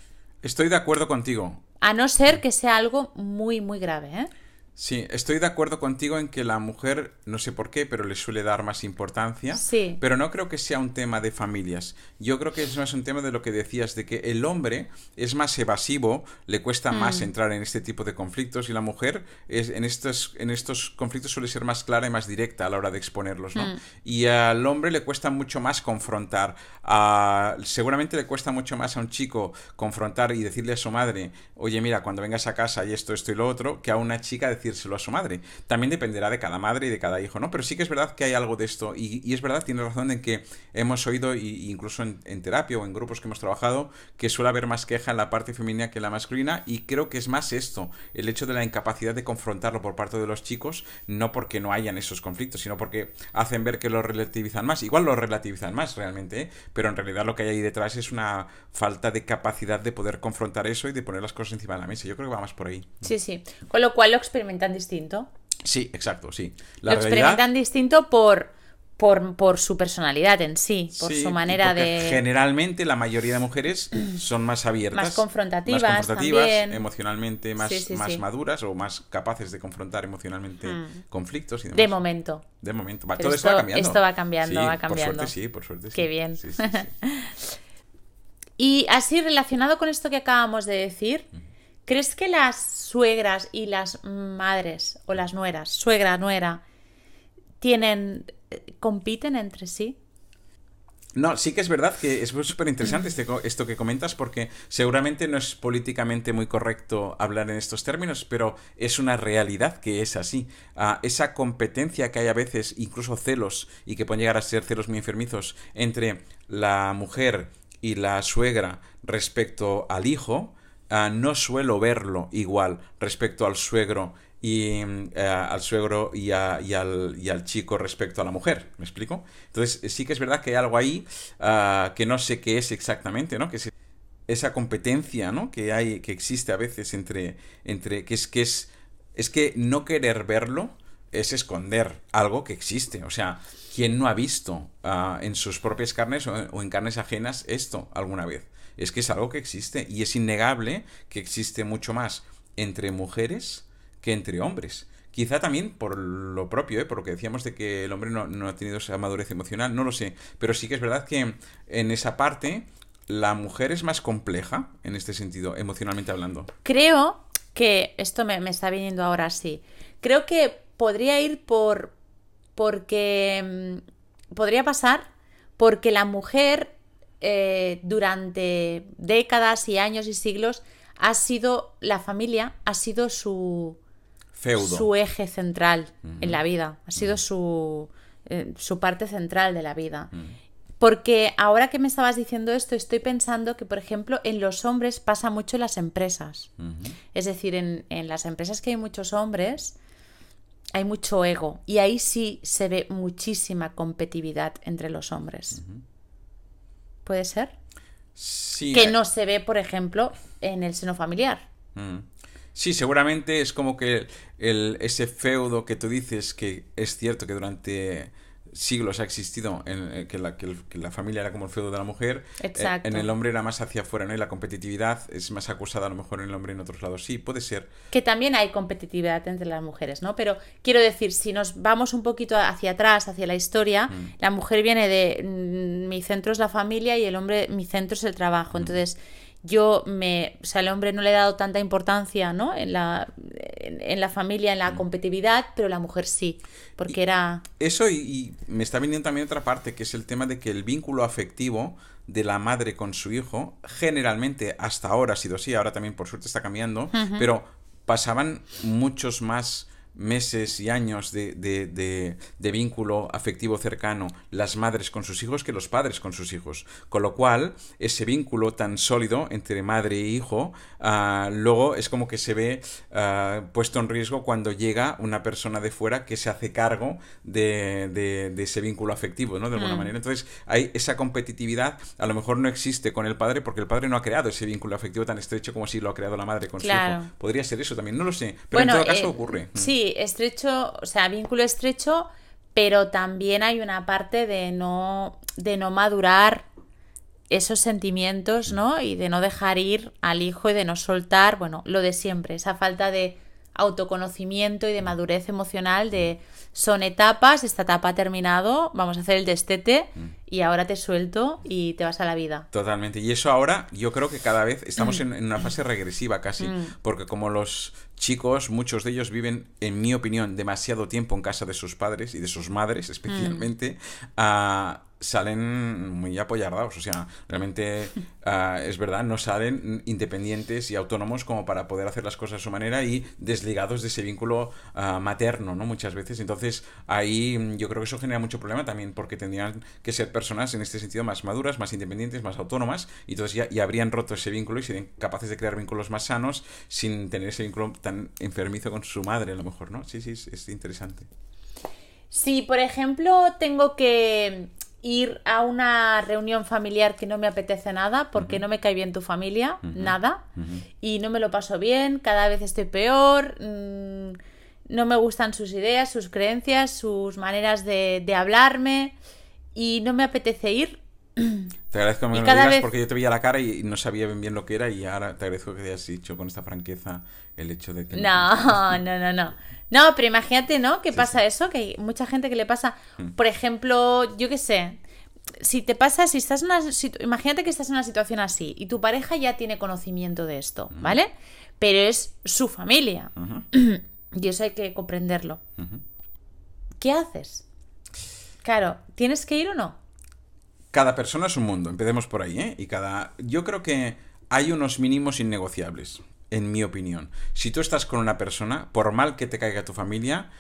Estoy de acuerdo contigo. A no ser que sea algo muy, muy grave, ¿eh? Sí, estoy de acuerdo contigo en que la mujer, no sé por qué, pero le suele dar más importancia. Sí. Pero no creo que sea un tema de familias. Yo creo que es más un tema de lo que decías, de que el hombre es más evasivo, le cuesta más Mm. entrar en este tipo de conflictos y la mujer es, en, estos, en estos conflictos suele ser más clara y más directa a la hora de exponerlos, ¿no? Mm. Y al hombre le cuesta mucho más confrontar. A- seguramente le cuesta mucho más a un chico confrontar y decirle a su madre, oye, mira, cuando vengas a casa hay esto, esto y lo otro, que a una chica decírselo a su madre. También dependerá de cada madre y de cada hijo, ¿no? Pero sí que es verdad que hay algo de esto. Y, es verdad, tiene razón en que hemos oído, y, incluso en, terapia o en grupos que hemos trabajado, que suele haber más queja en la parte femenina que en la masculina. Y creo que es más esto, el hecho de la incapacidad de confrontarlo por parte de los chicos, no porque no hayan esos conflictos, sino porque hacen ver que lo relativizan más. Igual lo relativizan más realmente, ¿eh? pero en realidad lo que hay ahí detrás es una falta de capacidad de poder confrontar eso y de poner las cosas encima de la mesa. Yo creo que va más por ahí. Sí, sí. Con lo cual lo experimentan distinto. Sí, exacto, sí. lo experimentan distinto por, por, por su personalidad en sí, por Sí, su manera de... Generalmente la mayoría de mujeres son más abiertas. Más confrontativas más confrontativas, también. emocionalmente más, Sí, sí, más maduras o más capaces de confrontar emocionalmente Mm. conflictos y demás. De momento. De momento. Va, todo esto, esto- va cambiando. esto va cambiando, va Por cambiando. suerte sí, por suerte sí. Qué bien. Y así relacionado con esto que acabamos de decir, ¿crees que las suegras y las madres o las nueras, suegra, nuera, tienen eh, compiten entre sí? No, sí que es verdad que es súper interesante este, esto que comentas porque seguramente no es políticamente muy correcto hablar en estos términos, pero es una realidad que es así. Ah, esa competencia que hay a veces, incluso celos, y que pueden llegar a ser celos muy enfermizos, entre la mujer y la suegra respecto al hijo, ah, no suelo verlo igual respecto al suegro y mm, eh, al suegro y, a- y al, y al chico respecto a la mujer. ¿Me explico? Entonces, eh, sí que es verdad que hay algo ahí ah, que no sé qué es exactamente, ¿no? Que es esa competencia, ¿no? Que hay, que existe a veces entre, entre, que es, que es, es que no querer verlo es esconder algo que existe. O sea, ¿quién no ha visto ah, en sus propias carnes o en carnes ajenas esto alguna vez? Es que es algo que existe y es innegable que existe mucho más entre mujeres que entre hombres. Quizá también por lo propio, ¿eh? por lo que decíamos de que el hombre no, no ha tenido esa madurez emocional, no lo sé. Pero sí que es verdad que en esa parte la mujer es más compleja en este sentido, emocionalmente hablando. Creo que esto me, me está viniendo ahora sí. Creo que podría ir por porque mm, podría pasar porque la mujer eh, durante décadas y años y siglos ha sido la familia ha sido su Feudo. su eje central en la vida ha sido su eh, su parte central de la vida. Porque ahora que me estabas diciendo esto estoy pensando que por ejemplo en los hombres pasa mucho en las empresas. Es decir, en, en las empresas que hay muchos hombres, hay mucho ego. Y ahí sí se ve muchísima competitividad entre los hombres. ¿Puede ser? Sí, Que eh, no se ve, por ejemplo, en el seno familiar. Mm. Sí, seguramente es como que el, ese feudo que tú dices que es cierto que durante siglos ha existido, en, eh, que, la, que, el- que la familia era como el feudo de la mujer, eh, en el hombre era más hacia afuera, ¿no? Y la competitividad es más acusada a lo mejor en el hombre en otros lados. Sí, puede ser. Que también hay competitividad entre las mujeres, ¿no? Pero quiero decir, si nos vamos un poquito hacia atrás, hacia la historia, la mujer viene de mm, mi centro es la familia y el hombre, mi centro es el trabajo. Entonces, yo me, o sea, el hombre no le he dado tanta importancia, ¿no? En la, en, en la familia, en la competitividad, pero la mujer sí, porque era... Eso y, y me está viniendo también otra parte, que es el tema de que el vínculo afectivo de la madre con su hijo, generalmente hasta ahora ha sido así, ahora también por suerte está cambiando, pero pasaban muchos más meses y años de, de- de- de vínculo afectivo cercano las madres con sus hijos que los padres con sus hijos. Con lo cual, ese vínculo tan sólido entre madre e hijo, ah, luego es como que se ve ah, puesto en riesgo cuando llega una persona de fuera que se hace cargo de, ese vínculo afectivo, ¿no? De alguna Mm. manera. Entonces, hay esa competitividad, a lo mejor no existe con el padre porque el padre no ha creado ese vínculo afectivo tan estrecho como si lo ha creado la madre con Claro. su hijo. Podría ser eso también, no lo sé. Pero en todo caso eh, ocurre. Mm. Sí, estrecho, o sea, vínculo estrecho, pero también hay una parte de no, de no madurar esos sentimientos, ¿no? Y de no dejar ir al hijo y de no soltar, bueno, lo de siempre, esa falta de autoconocimiento y de madurez emocional de son etapas, esta etapa ha terminado, vamos a hacer el destete mm. y ahora te suelto y te vas a la vida. Totalmente. Y eso ahora yo creo que cada vez estamos en, una fase regresiva casi, mm. porque como los chicos, muchos de ellos viven, en mi opinión, demasiado tiempo en casa de sus padres y de sus madres especialmente, mm salen muy apoyardados. O sea, realmente ah, es verdad, no salen independientes y autónomos como para poder hacer las cosas a su manera y desligados de ese vínculo ah, materno, ¿no? Muchas veces. Entonces, ahí mm, yo creo que eso genera mucho problema también porque tendrían que ser personas en este sentido más maduras, más independientes, más autónomas y entonces ya, habrían roto ese vínculo y serían capaces de crear vínculos más sanos sin tener ese vínculo tan enfermizo con su madre, a lo mejor, ¿no? Sí, sí, es, es interesante. Si, por ejemplo, tengo que ir a una reunión familiar que no me apetece nada porque no me cae bien tu familia, nada, y no me lo paso bien, cada vez estoy peor, mm, no me gustan sus ideas, sus creencias, sus maneras de, hablarme, y no me apetece ir. Te agradezco que me lo digas porque yo te veía la cara y no sabía bien, bien lo que era y ahora te agradezco que te hayas dicho con esta franqueza el hecho de que... No, no, no, no. No, pero imagínate, ¿no? ¿Qué pasa eso? Que hay mucha gente que le pasa, mm. por ejemplo, yo qué sé, si te pasa, si estás en una imagínate que estás en una situación así y tu pareja ya tiene conocimiento de esto, mm. ¿vale? Pero es su familia. y eso hay que comprenderlo. ¿Qué haces? Claro, ¿tienes que ir o no? Cada persona es un mundo, empecemos por ahí, ¿eh? Y cada yo creo que hay unos mínimos innegociables en mi opinión. Si tú estás con una persona, por mal que te caiga tu familia,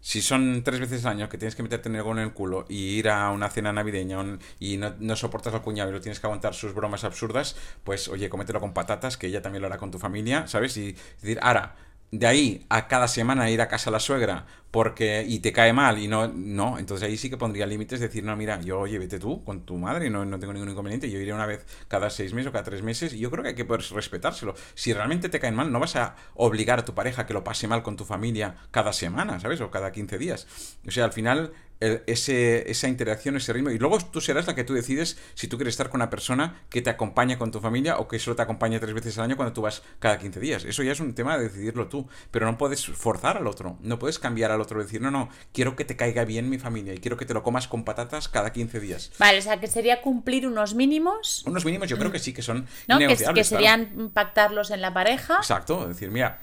si son tres veces al año que tienes que meterte en en el culo y ir a una cena navideña y no, soportas al cuñado y lo tienes que aguantar sus bromas absurdas, pues oye, comételo con patatas, que ella también lo hará con tu familia, ¿sabes? Y decir, ahora, de ahí a cada semana ir a casa a la suegra porque y te cae mal y no no entonces ahí sí que pondría límites decir no mira yo oye vete tú con tu madre no, no tengo ningún inconveniente yo iré una vez cada seis meses o cada tres meses y yo creo que hay que poder respetárselo si realmente te caen mal no vas a obligar a tu pareja que lo pase mal con tu familia cada semana sabes o cada 15 días o sea al final ese, esa interacción, ese ritmo. Y luego tú serás la que tú decides si tú quieres estar con una persona que te acompaña con tu familia o que solo te acompaña tres veces al año cuando tú vas cada 15 días. Eso ya es un tema de decidirlo tú. Pero no puedes forzar al otro. No puedes cambiar al otro. Decir, no, no, quiero que te caiga bien mi familia y quiero que te lo comas con patatas cada 15 días. Vale, o sea, que sería cumplir unos mínimos. Unos mínimos yo creo que sí, que son ¿No? Que, que serían pactarlos en la pareja. Exacto. Decir, mira,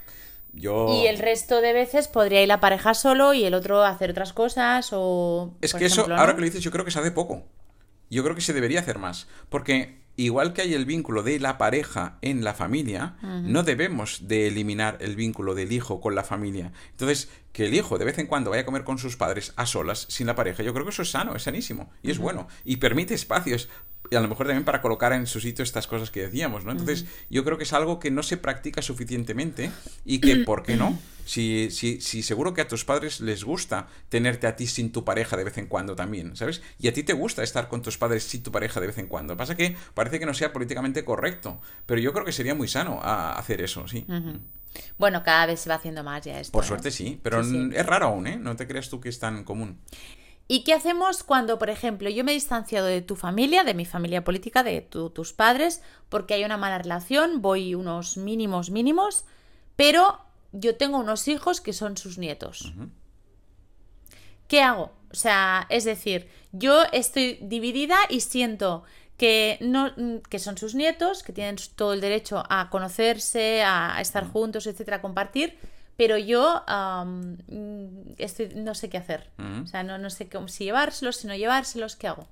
y el resto de veces podría ir la pareja solo y el otro hacer otras cosas o... Es que eso, ahora que lo dices, yo creo que se hace poco. Yo creo que se debería hacer más. Porque igual que hay el vínculo de la pareja en la familia, no debemos de eliminar el vínculo del hijo con la familia. Entonces, que el hijo de vez en cuando vaya a comer con sus padres a solas, sin la pareja, yo creo que eso es sano, es sanísimo y es bueno. Y permite espacios y a lo mejor también para colocar en su sitio estas cosas que decíamos, ¿no? Entonces, yo creo que es algo que no se practica suficientemente y que, ¿por qué no? Si, si, si seguro que a tus padres les gusta tenerte a ti sin tu pareja de vez en cuando también, ¿sabes? Y a ti te gusta estar con tus padres sin tu pareja de vez en cuando. Pasa que parece que no sea políticamente correcto, pero yo creo que sería muy sano hacer eso, sí. Bueno, cada vez se va haciendo más ya esto. Por ¿eh? suerte sí, pero es raro aún, ¿eh? No te creas tú que es tan común. ¿Y qué hacemos cuando, por ejemplo, yo me he distanciado de tu familia, de mi familia política, de tus padres, porque hay una mala relación, voy unos mínimos mínimos, pero yo tengo unos hijos que son sus nietos? ¿Qué hago? O sea, es decir, yo estoy dividida y siento que, no, que son sus nietos, que tienen todo el derecho a conocerse, a estar juntos, etcétera, a compartir pero yo estoy, no sé qué hacer. O sea, no, no sé cómo, si llevárselos, si no llevárselos, ¿qué hago?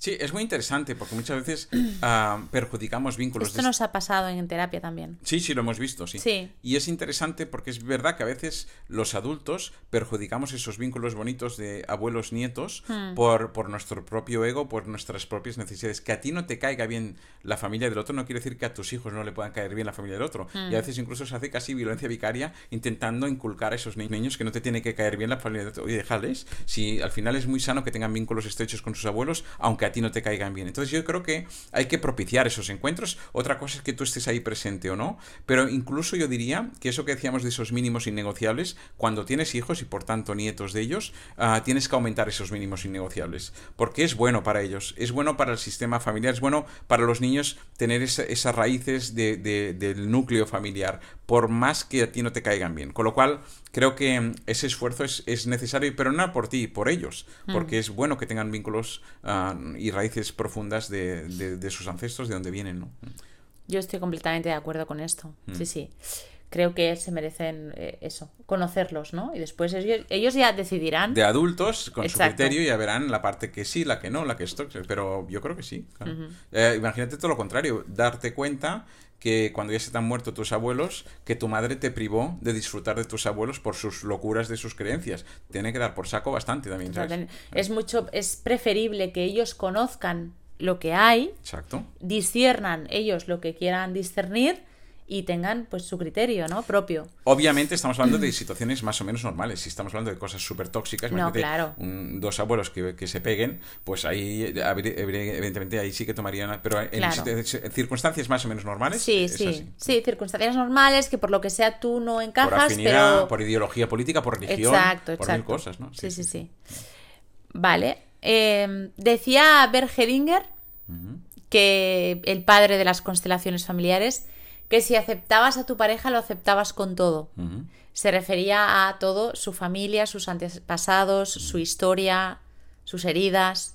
Sí, es muy interesante porque muchas veces ah, perjudicamos vínculos. Esto nos ha pasado en terapia también. Sí, sí, lo hemos visto, sí. sí. Y es interesante porque es verdad que a veces los adultos perjudicamos esos vínculos bonitos de abuelos-nietos hmm. por, por nuestro propio ego, por nuestras propias necesidades. Que a ti no te caiga bien la familia del otro no quiere decir que a tus hijos no le puedan caer bien la familia del otro. Y a hmm. veces incluso se hace casi violencia vicaria intentando inculcar a esos niños que no te tiene que caer bien la familia del otro. Oye, déjales. Si al final es muy sano que tengan vínculos estrechos con sus abuelos, aunque a ti no te caigan bien. Entonces yo creo que hay que propiciar esos encuentros. Otra cosa es que tú estés ahí presente o no, pero incluso yo diría que eso que decíamos de esos mínimos innegociables, cuando tienes hijos y por tanto nietos de ellos, ah, tienes que aumentar esos mínimos innegociables, porque es bueno para ellos, es bueno para el sistema familiar, es bueno para los niños tener esas raíces del núcleo familiar, por más que a ti no te caigan bien. Con lo cual, creo que ese esfuerzo es, necesario, pero no por ti, por ellos, mm. porque es bueno que tengan vínculos ah, y raíces profundas de, sus ancestros, de donde vienen. ¿no? Yo estoy completamente de acuerdo con esto. Mm. Sí, sí. Creo que se merecen eh, eso, conocerlos, ¿no? Y después ellos, ya decidirán. De adultos, con su criterio, ya verán la parte que sí, la que no, la que esto. Pero yo creo que sí. Eh, imagínate todo lo contrario, darte cuenta que cuando ya se te han muerto tus abuelos, que tu madre te privó de disfrutar de tus abuelos por sus locuras de sus creencias. Tiene que dar por saco bastante también. Es mucho, es preferible que ellos conozcan lo que hay, Exacto. disciernan ellos lo que quieran discernir y tengan pues su criterio ¿no? propio. Obviamente estamos hablando de situaciones más o menos normales. Si estamos hablando de cosas súper tóxicas, no, claro. dos abuelos que, que, se peguen, pues ahí evidentemente ahí sí que tomarían... Pero en, circunstancias más o menos normales. Sí, sí. Sí, circunstancias normales que por lo que sea tú no encajas, por afinidad, por ideología política, por religión, exacto, por mil cosas, ¿no? Sí, sí, sí. Vale. Eh, decía Bergedinger que el padre de las constelaciones familiares que si aceptabas a tu pareja lo aceptabas con todo. Se refería a todo, su familia, sus antepasados, su historia, sus heridas.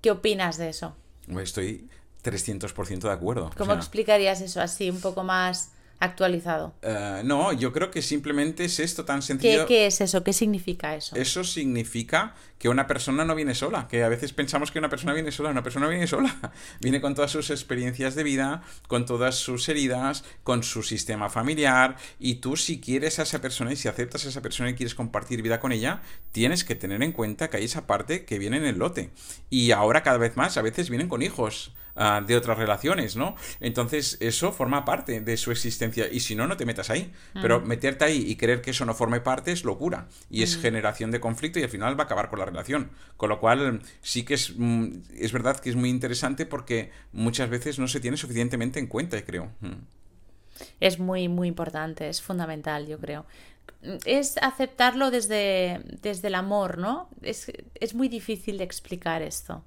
¿Qué opinas de eso? Estoy 300% de acuerdo. ¿Cómo explicarías eso así, un poco más actualizado? Eh, no, yo creo que simplemente es esto tan sencillo. ¿Qué, es eso? ¿Qué significa eso? Eso significa que una persona no viene sola, que a veces pensamos que una persona viene sola, una persona viene sola, viene con todas sus experiencias de vida, con todas sus heridas, con su sistema familiar, y tú si quieres a esa persona y si aceptas a esa persona y quieres compartir vida con ella, tienes que tener en cuenta que hay esa parte que viene en el lote. Y ahora cada vez más, a veces vienen con hijos. Ah, de otras relaciones, ¿no? Entonces, eso forma parte de su existencia. Y si no, no te metas ahí. Pero mm. meterte ahí y creer que eso no forme parte es locura. Y es mm. generación de conflicto y al final va a acabar con la relación. Con lo cual, sí que es, mm, es verdad que es muy interesante porque muchas veces no se tiene suficientemente en cuenta, creo. Es muy, muy importante, es fundamental, yo creo es aceptarlo desde, desde el amor, ¿no? Es, es, muy difícil de explicar esto.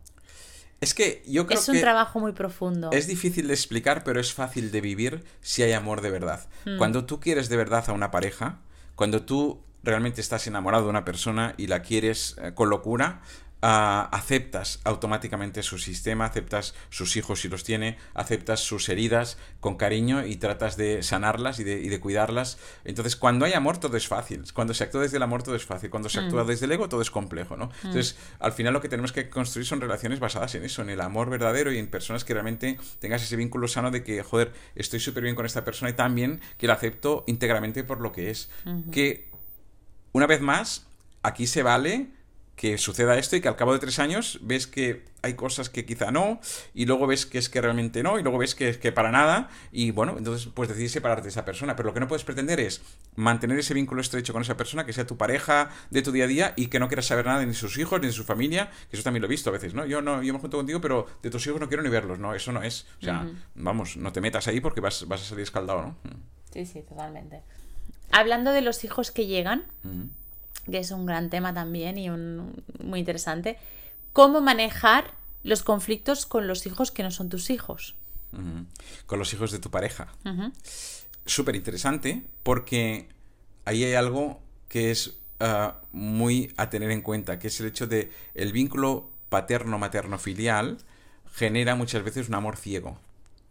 Es que yo creo que. Es un trabajo muy profundo. Es difícil de explicar, pero es fácil de vivir si hay amor de verdad. Hmm. Cuando tú quieres de verdad a una pareja, cuando tú realmente estás enamorado de una persona y la quieres eh, con locura, aceptas automáticamente su sistema, aceptas sus hijos si los tiene, aceptas sus heridas con cariño y tratas de sanarlas y de, cuidarlas. Entonces, cuando hay amor, todo es fácil. Cuando se actúa desde el amor, todo es fácil. Cuando se actúa mm. desde el ego, todo es complejo, ¿no? Mm. Entonces, al final lo que tenemos que construir son relaciones basadas en eso, en el amor verdadero y en personas que realmente tengas ese vínculo sano de que, joder, estoy súper bien con esta persona y también que la acepto íntegramente por lo que es. Que, una vez más, aquí se vale que suceda esto y que al cabo de tres años ves que hay cosas que quizá no, y luego ves que es que realmente no, y luego ves que es que para nada, y bueno, entonces pues decidir separarte de esa persona. Pero lo que no puedes pretender es mantener ese vínculo estrecho con esa persona, que sea tu pareja de tu día a día, y que no quieras saber nada ni de sus hijos, ni de su familia, que eso también lo he visto a veces, ¿no? Yo no, yo me junto contigo, pero de tus hijos no quiero ni verlos, ¿no? Eso no es. O sea, vamos, no te metas ahí porque vas, vas a salir escaldado, ¿no? Sí, sí, totalmente. Hablando de los hijos que llegan, que es un gran tema también y un, muy interesante, cómo manejar los conflictos con los hijos que no son tus hijos. Con los hijos de tu pareja. Súper interesante porque ahí hay algo que es ah, muy a tener en cuenta, que es el hecho de el vínculo paterno-materno-filial genera muchas veces un amor ciego.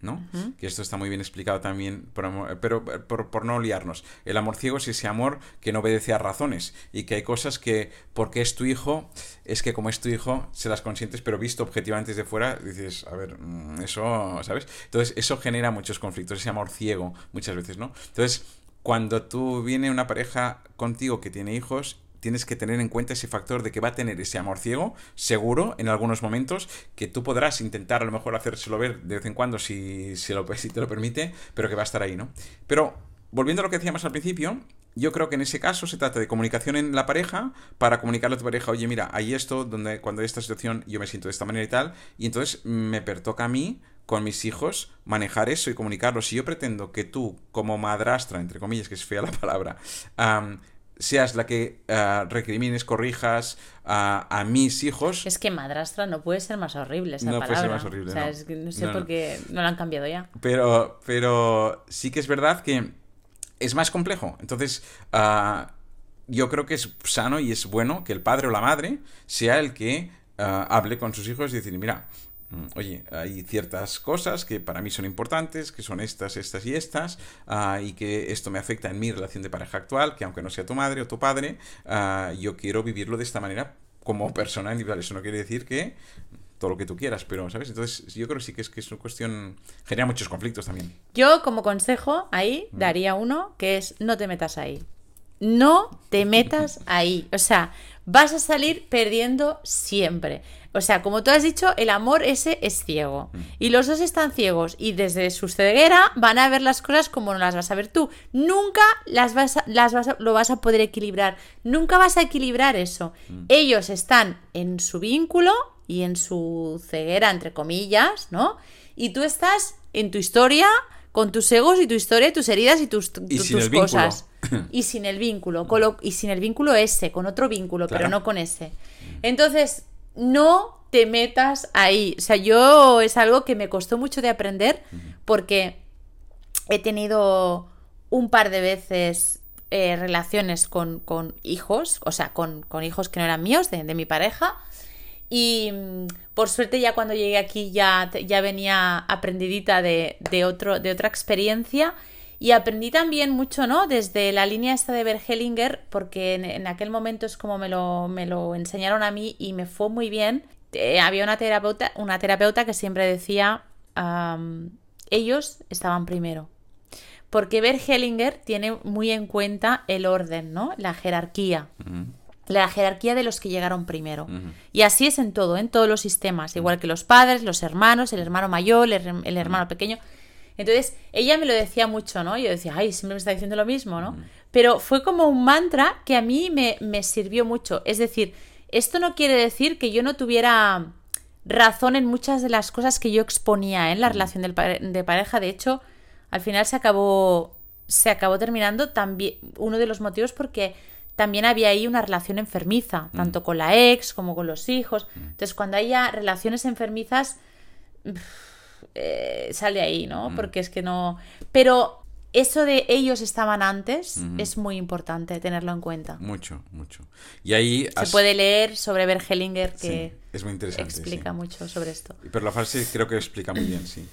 ¿No? Que esto está muy bien explicado también, pero, por, no liarnos. El amor ciego es ese amor que no obedece a razones y que hay cosas que, porque es tu hijo, es que como es tu hijo, se las consientes, pero visto objetivamente desde fuera, dices, a ver, mm, eso, ¿sabes? Entonces, eso genera muchos conflictos, ese amor ciego muchas veces, ¿no? Entonces, cuando tú viene una pareja contigo que tiene hijos tienes que tener en cuenta ese factor de que va a tener ese amor ciego, seguro, en algunos momentos, que tú podrás intentar a lo mejor hacérselo ver de vez en cuando si, si, lo, te lo permite, pero que va a estar ahí, ¿no? Pero, volviendo a lo que decíamos al principio, yo creo que en ese caso se trata de comunicación en la pareja para comunicarle a tu pareja, oye, mira, hay esto, donde cuando hay esta situación yo me siento de esta manera y tal, y entonces me pertoca a mí con mis hijos manejar eso y comunicarlo. Si yo pretendo que tú, como madrastra, entre comillas, que es fea la palabra, seas la que uh, recrimines, corrijas a, mis hijos. Es que madrastra no puede ser más horrible esa no puede ser más horrible. O sea, no. Es que no sé por qué no lo han cambiado ya. Pero, pero sí que es verdad que es más complejo. Entonces, uh, yo creo que es sano y es bueno que el padre o la madre sea el que uh, hable con sus hijos y decir, mira, oye, hay ciertas cosas que para mí son importantes, que son estas, estas y estas, ah, y que esto me afecta en mi relación de pareja actual, que aunque no sea tu madre o tu padre, ah, yo quiero vivirlo de esta manera como persona individual. Eso no quiere decir que todo lo que tú quieras, pero, ¿sabes? Entonces, yo creo que sí que es que es una cuestión... genera muchos conflictos también. Yo, como consejo, ahí mm. daría uno, que es no te metas ahí. No te metas ahí. O sea, vas a salir perdiendo siempre. O sea, como tú has dicho, el amor ese es ciego. Mm. Y los dos están ciegos. Y desde su ceguera van a ver las cosas como no las vas a ver tú. Nunca las vas las vas lo vas a poder equilibrar. Nunca vas a equilibrar eso. Mm. Ellos están en su vínculo y en su ceguera, entre comillas, ¿no? Y tú estás en tu historia, con tus egos y tu historia, tus heridas y tus, tus cosas. y sin el vínculo. y sin el vínculo ese, con otro vínculo, pero no con ese. Entonces, no te metas ahí. O sea, yo es algo que me costó mucho de aprender porque he tenido un par de veces eh, relaciones con, hijos, o sea, con, hijos que no eran míos, de, mi pareja. Y mm, por suerte ya cuando llegué aquí ya, ya venía aprendidita de, otro, de otra experiencia y aprendí también mucho, ¿no? Desde la línea esta de Bergelinger, porque en, aquel momento es como me lo, me lo enseñaron a mí y me fue muy bien. Eh, había una terapeuta, una terapeuta que siempre decía, ellos estaban primero. Porque Bergelinger tiene muy en cuenta el orden, ¿no? La jerarquía. La jerarquía de los que llegaron primero. Y así es en todo, en todos los sistemas. Igual que los padres, los hermanos, el hermano mayor, el hermano pequeño. Entonces, ella me lo decía mucho, ¿no? Yo decía, ay, siempre me está diciendo lo mismo, ¿no? Pero fue como un mantra que a mí me, me sirvió mucho. Es decir, esto no quiere decir que yo no tuviera razón en muchas de las cosas que yo exponía ¿eh? en la relación de pareja. De hecho, al final se acabó, se acabó terminando también uno de los motivos porque también había ahí una relación enfermiza, tanto con la ex como con los hijos. Entonces, cuando haya relaciones enfermizas, eh, sale ahí, ¿no? Mm. Porque es que no... Pero eso de ellos estaban antes es muy importante tenerlo en cuenta. Mucho, mucho. Y ahí... Se puede leer sobre Bergelinger que... es muy interesante. Explica mucho sobre esto. Pero la frase creo que explica muy bien, sí.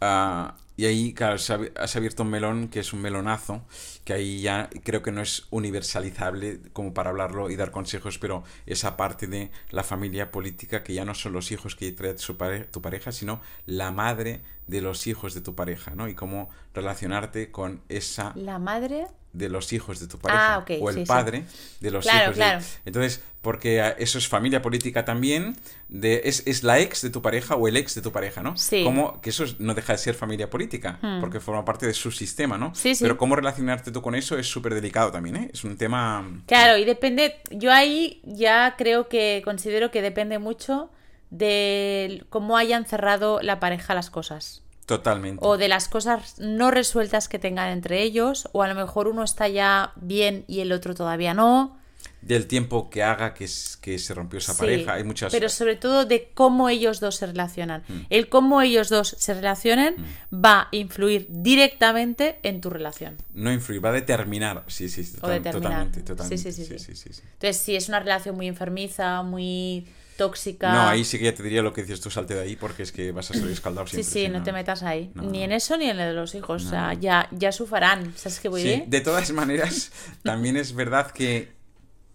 Ah, y ahí, claro, has abierto un melón que es un melonazo, que ahí ya creo que no es universalizable como para hablarlo y dar consejos, pero esa parte de la familia política que ya no son los hijos que trae tu pareja, sino la madre de los hijos de tu pareja, ¿no? Y cómo relacionarte con esa... La madre de los hijos de tu pareja ah, o el padre de los hijos claro. entonces porque eso es familia política también de es, es, la ex de tu pareja o el ex de tu pareja no sí. como que eso no deja de ser familia política hmm. porque forma parte de su sistema no sí, pero cómo relacionarte tú con eso es súper delicado también ¿eh? es un tema claro y depende yo ahí ya creo que considero que depende mucho de cómo hayan cerrado la pareja las cosas Totalmente. O de las cosas no resueltas que tengan entre ellos, o a lo mejor uno está ya bien y el otro todavía no. Del tiempo que haga que, que se rompió esa pareja. Hay muchas. Pero sobre todo de cómo ellos dos se relacionan. Mm. El cómo ellos dos se relacionen mm. va a influir directamente en tu relación. No influir, va a determinar. Sí, sí, totalmente, totalmente. Sí sí sí, Entonces, si es una relación muy enfermiza, muy tóxica. No, ahí sí que ya te diría lo que dices tú, salte de ahí porque es que vas a salir escaldado siempre. Sí, sí, no, te metas ahí. ni en eso ni en el de los hijos. O sea, ya, ya sufrirán. ¿Sabes qué voy sí, De todas maneras, también es verdad que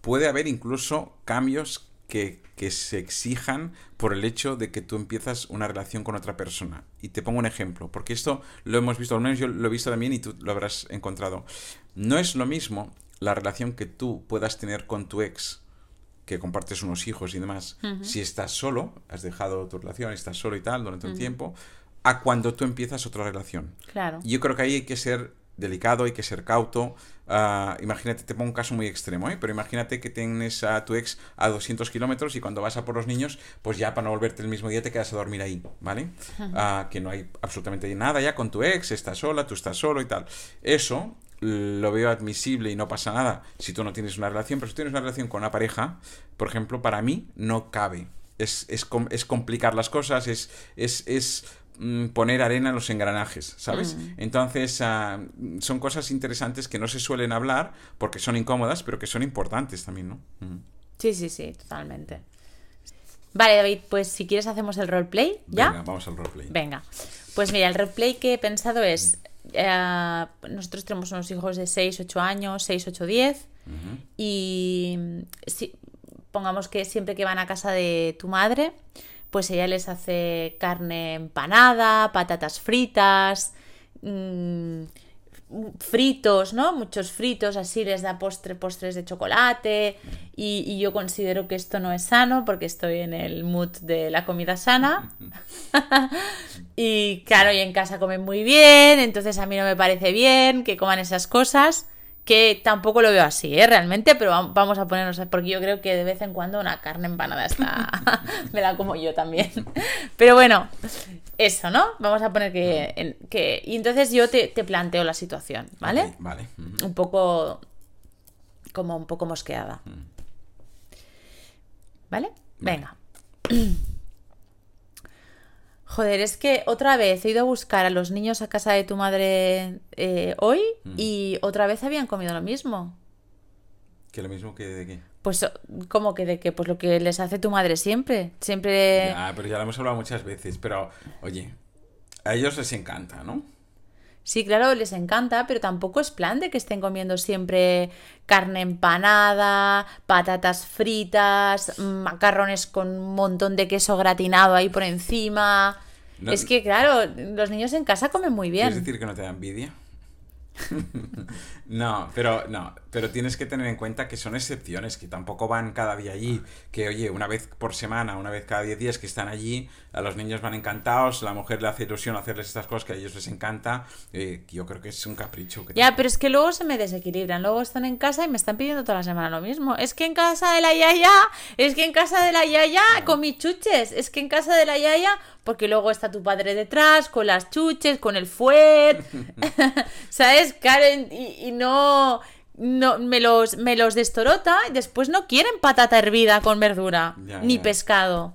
puede haber incluso cambios que, que, se exijan por el hecho de que tú empiezas una relación con otra persona. Y te pongo un ejemplo, porque esto lo hemos visto, al menos yo lo he visto también y tú lo habrás encontrado. No es lo mismo la relación que tú puedas tener con tu ex que compartes unos hijos y demás, si estás solo, has dejado tu relación, estás solo y tal durante un tiempo, a cuando tú empiezas otra relación. Claro. Yo creo que ahí hay que ser delicado, hay que ser cauto. Ah, imagínate, te pongo un caso muy extremo, ¿eh? pero imagínate que tienes a tu ex a 200 kilómetros y cuando vas a por los niños, pues ya para no volverte el mismo día te quedas a dormir ahí, ¿vale? Ah, que no hay absolutamente nada ya con tu ex, estás sola, tú estás solo y tal. Eso lo veo admisible y no pasa nada si tú no tienes una relación, pero si tienes una relación con una pareja, por ejemplo, para mí no cabe. Es, es, es complicar las cosas, es, es, es Mm, poner arena en los engranajes, ¿sabes? Mm. Entonces, ah, son cosas interesantes que no se suelen hablar porque son incómodas, pero que son importantes también, ¿no? Mm. Sí, sí, sí, totalmente. Vale, David, pues si quieres hacemos el roleplay, ¿ya? Venga, vamos al roleplay. Venga. Pues mira, el roleplay que he pensado es, eh, nosotros tenemos unos hijos de 6, 8 años, 6, 8, 10, y si, pongamos que siempre que van a casa de tu madre, pues ella les hace carne empanada, patatas fritas, mm, fritos, ¿no? Muchos fritos, así les da postre, postres de chocolate y, yo considero que esto no es sano porque estoy en el mood de la comida sana y claro, y en casa comen muy bien, entonces a mí no me parece bien que coman esas cosas que tampoco lo veo así, ¿eh? Realmente, pero vamos a ponernos, porque yo creo que de vez en cuando una carne empanada está, me la como yo también. Pero bueno, eso, ¿no? Vamos a poner que... que y entonces yo te, planteo la situación, ¿vale? vale. Un poco... como un poco mosqueada. ¿Vale? Venga. Joder, es que otra vez he ido a buscar a los niños a casa de tu madre eh, hoy y otra vez habían comido lo mismo. ¿Que lo mismo que de qué? Pues, ¿cómo que de qué? Pues lo que les hace tu madre siempre. Siempre. Ya, pero ya lo hemos hablado muchas veces. Pero, oye, a ellos les encanta, ¿no? Sí, claro, les encanta, pero tampoco es plan de que estén comiendo siempre carne empanada, patatas fritas, macarrones con un montón de queso gratinado ahí por encima. es que, claro, los niños en casa comen muy bien. ¿Quieres decir que no te da envidia? no, pero no, pero tienes que tener en cuenta que son excepciones, que tampoco van cada día allí, que oye, una vez por semana, una vez cada 10 días que están allí, a los niños van encantados, la mujer le hace ilusión hacerles estas cosas que a ellos les encanta, eh, yo creo que es un capricho. ya, pero es que luego se me desequilibran, luego están en casa y me están pidiendo toda la semana lo mismo. Es que en casa de la yaya, es que en casa de la yaya con mis chuches, es que en casa de la yaya, porque luego está tu padre detrás con las chuches, con el fuet, ¿sabes? Karen, y no no, me los, me los destorota y después no quieren patata hervida con verdura, ni pescado.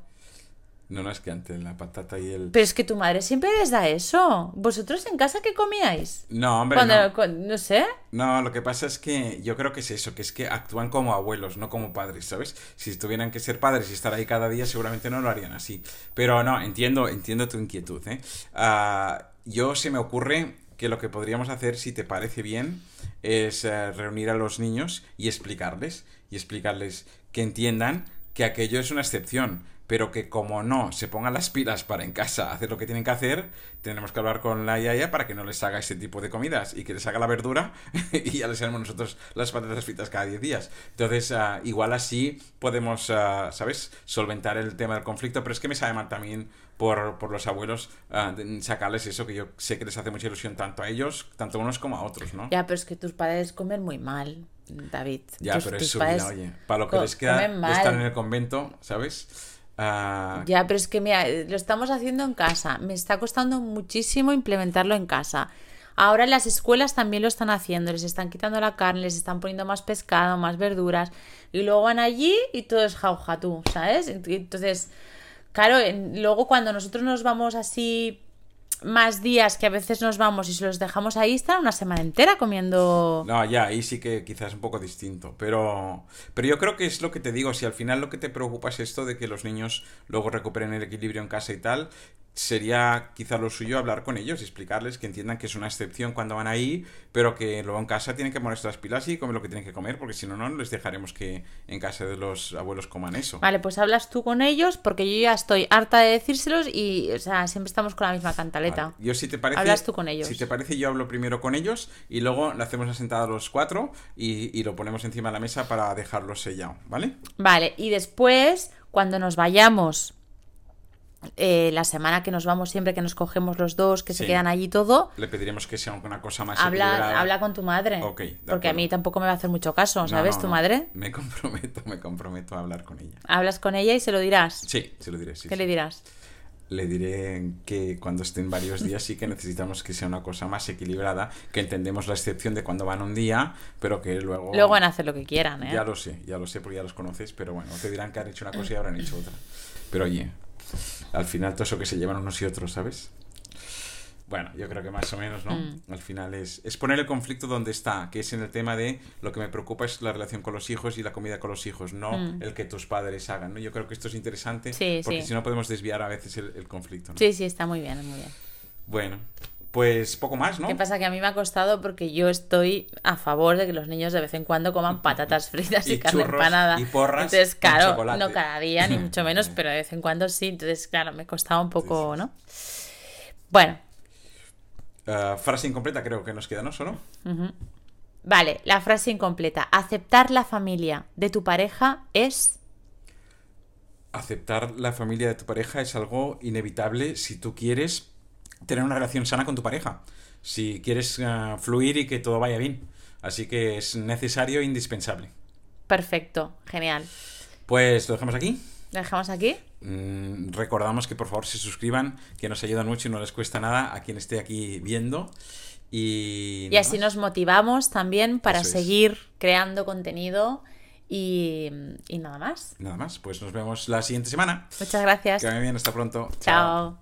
No, no, es que antes la patata y el... Pero es que tu madre siempre les da eso. ¿Vosotros en casa qué comíais? No, hombre, no. no sé. No, lo que pasa es que yo creo que es eso, que es que actúan como abuelos, no como padres, ¿sabes? Si tuvieran que ser padres y estar ahí cada día, seguramente no lo harían así. Pero no, entiendo, entiendo tu inquietud, ¿eh? Ah, yo se me ocurre que lo que podríamos hacer, si te parece bien, es eh, reunir a los niños y explicarles, y explicarles que entiendan que aquello es una excepción, pero que como no se pongan las pilas para en casa hacer lo que tienen que hacer, tenemos que hablar con la yaya para que no les haga ese tipo de comidas y que les haga la verdura y ya les haremos nosotros las patatas fritas cada 10 días. Entonces, ah, igual así podemos, ah, ¿sabes?, solventar el tema del conflicto, pero es que me sabe mal también por, por los abuelos ah, sacarles eso que yo sé que les hace mucha ilusión tanto a ellos, tanto a unos como a otros, ¿no? Ya, pero es que tus padres comen muy mal. David. Ya, pero es su vida, oye. Para lo que les queda de estar en el convento, ¿sabes? Ah, ya, pero es que mira, lo estamos haciendo en casa. Me está costando muchísimo implementarlo en casa. Ahora las escuelas también lo están haciendo, les están quitando la carne, les están poniendo más pescado, más verduras, y luego van allí y todo es jauja tú, ¿sabes? Entonces, claro, luego cuando nosotros nos vamos así más días que a veces nos vamos y se los dejamos ahí, están una semana entera comiendo. No, ya, ahí sí que quizás es un poco distinto. Pero, pero yo creo que es lo que te digo, si al final lo que te preocupa es esto de que los niños luego recuperen el equilibrio en casa y tal, sería quizá lo suyo hablar con ellos y explicarles que entiendan que es una excepción cuando van ahí, pero que luego en casa tienen que ponerse las pilas y comer lo que tienen que comer, porque si no, no les dejaremos que en casa de los abuelos coman eso. Vale, pues hablas tú con ellos, porque yo ya estoy harta de decírselos y, o sea, siempre estamos con la misma cantaleta. Yo si te parece... Hablas tú con ellos. Si te parece, yo hablo primero con ellos y luego le hacemos la sentada a los cuatro y, y lo ponemos encima de la mesa para dejarlo sellado, ¿vale? Vale, y después, cuando nos vayamos eh, la semana que nos vamos siempre, que nos cogemos los dos, que se quedan allí todo. Le pediremos que sea una cosa más habla, Habla con tu madre. porque a mí tampoco me va a hacer mucho caso, ¿sabes? tu madre. Me comprometo, me comprometo a hablar con ella. ¿Hablas con ella y se lo dirás? Sí, se lo diré, sí. ¿Qué le dirás? le diré que cuando estén varios días sí que necesitamos que sea una cosa más equilibrada, que entendemos la excepción de cuando van un día, pero que luego... Luego van a hacer lo que quieran, ¿eh? Ya lo sé, ya lo sé porque ya los conoces, pero bueno, te dirán que han hecho una cosa y habrán hecho otra. Pero oye, al final todo eso que se llevan unos y otros, ¿sabes? Bueno, yo creo que más o menos, ¿no? Mm. Al final es, es poner el conflicto donde está, que es en el tema de lo que me preocupa es la relación con los hijos y la comida con los hijos, no mm. el que tus padres hagan, ¿no? Yo creo que esto es interesante porque si no podemos desviar a veces el, conflicto, ¿no? Sí, sí, está muy bien, muy bien. Bueno, pues poco más, ¿no? ¿Qué pasa? Que a mí me ha costado porque yo estoy a favor de que los niños de vez en cuando coman patatas fritas y, carne empanada. Y porras. Entonces, claro, no cada día, ni mucho menos, pero de vez en cuando sí. Entonces, claro, me costaba un poco, ¿no? Bueno, eh, frase incompleta creo que nos queda, ¿no? Solo. Vale, la frase incompleta. Aceptar la familia de tu pareja es... Aceptar la familia de tu pareja es algo inevitable si tú quieres tener una relación sana con tu pareja. Si quieres eh, fluir y que todo vaya bien. Así que es necesario e indispensable. Perfecto, genial. Pues lo dejamos aquí. ¿Lo dejamos aquí? Mm, recordamos que por favor se suscriban, que nos ayudan mucho y no les cuesta nada a quien esté aquí viendo. Y, y así nos motivamos también para seguir creando contenido y, y, nada más. Nada más, pues nos vemos la siguiente semana. Muchas gracias. Que vaya bien, hasta pronto. Chao.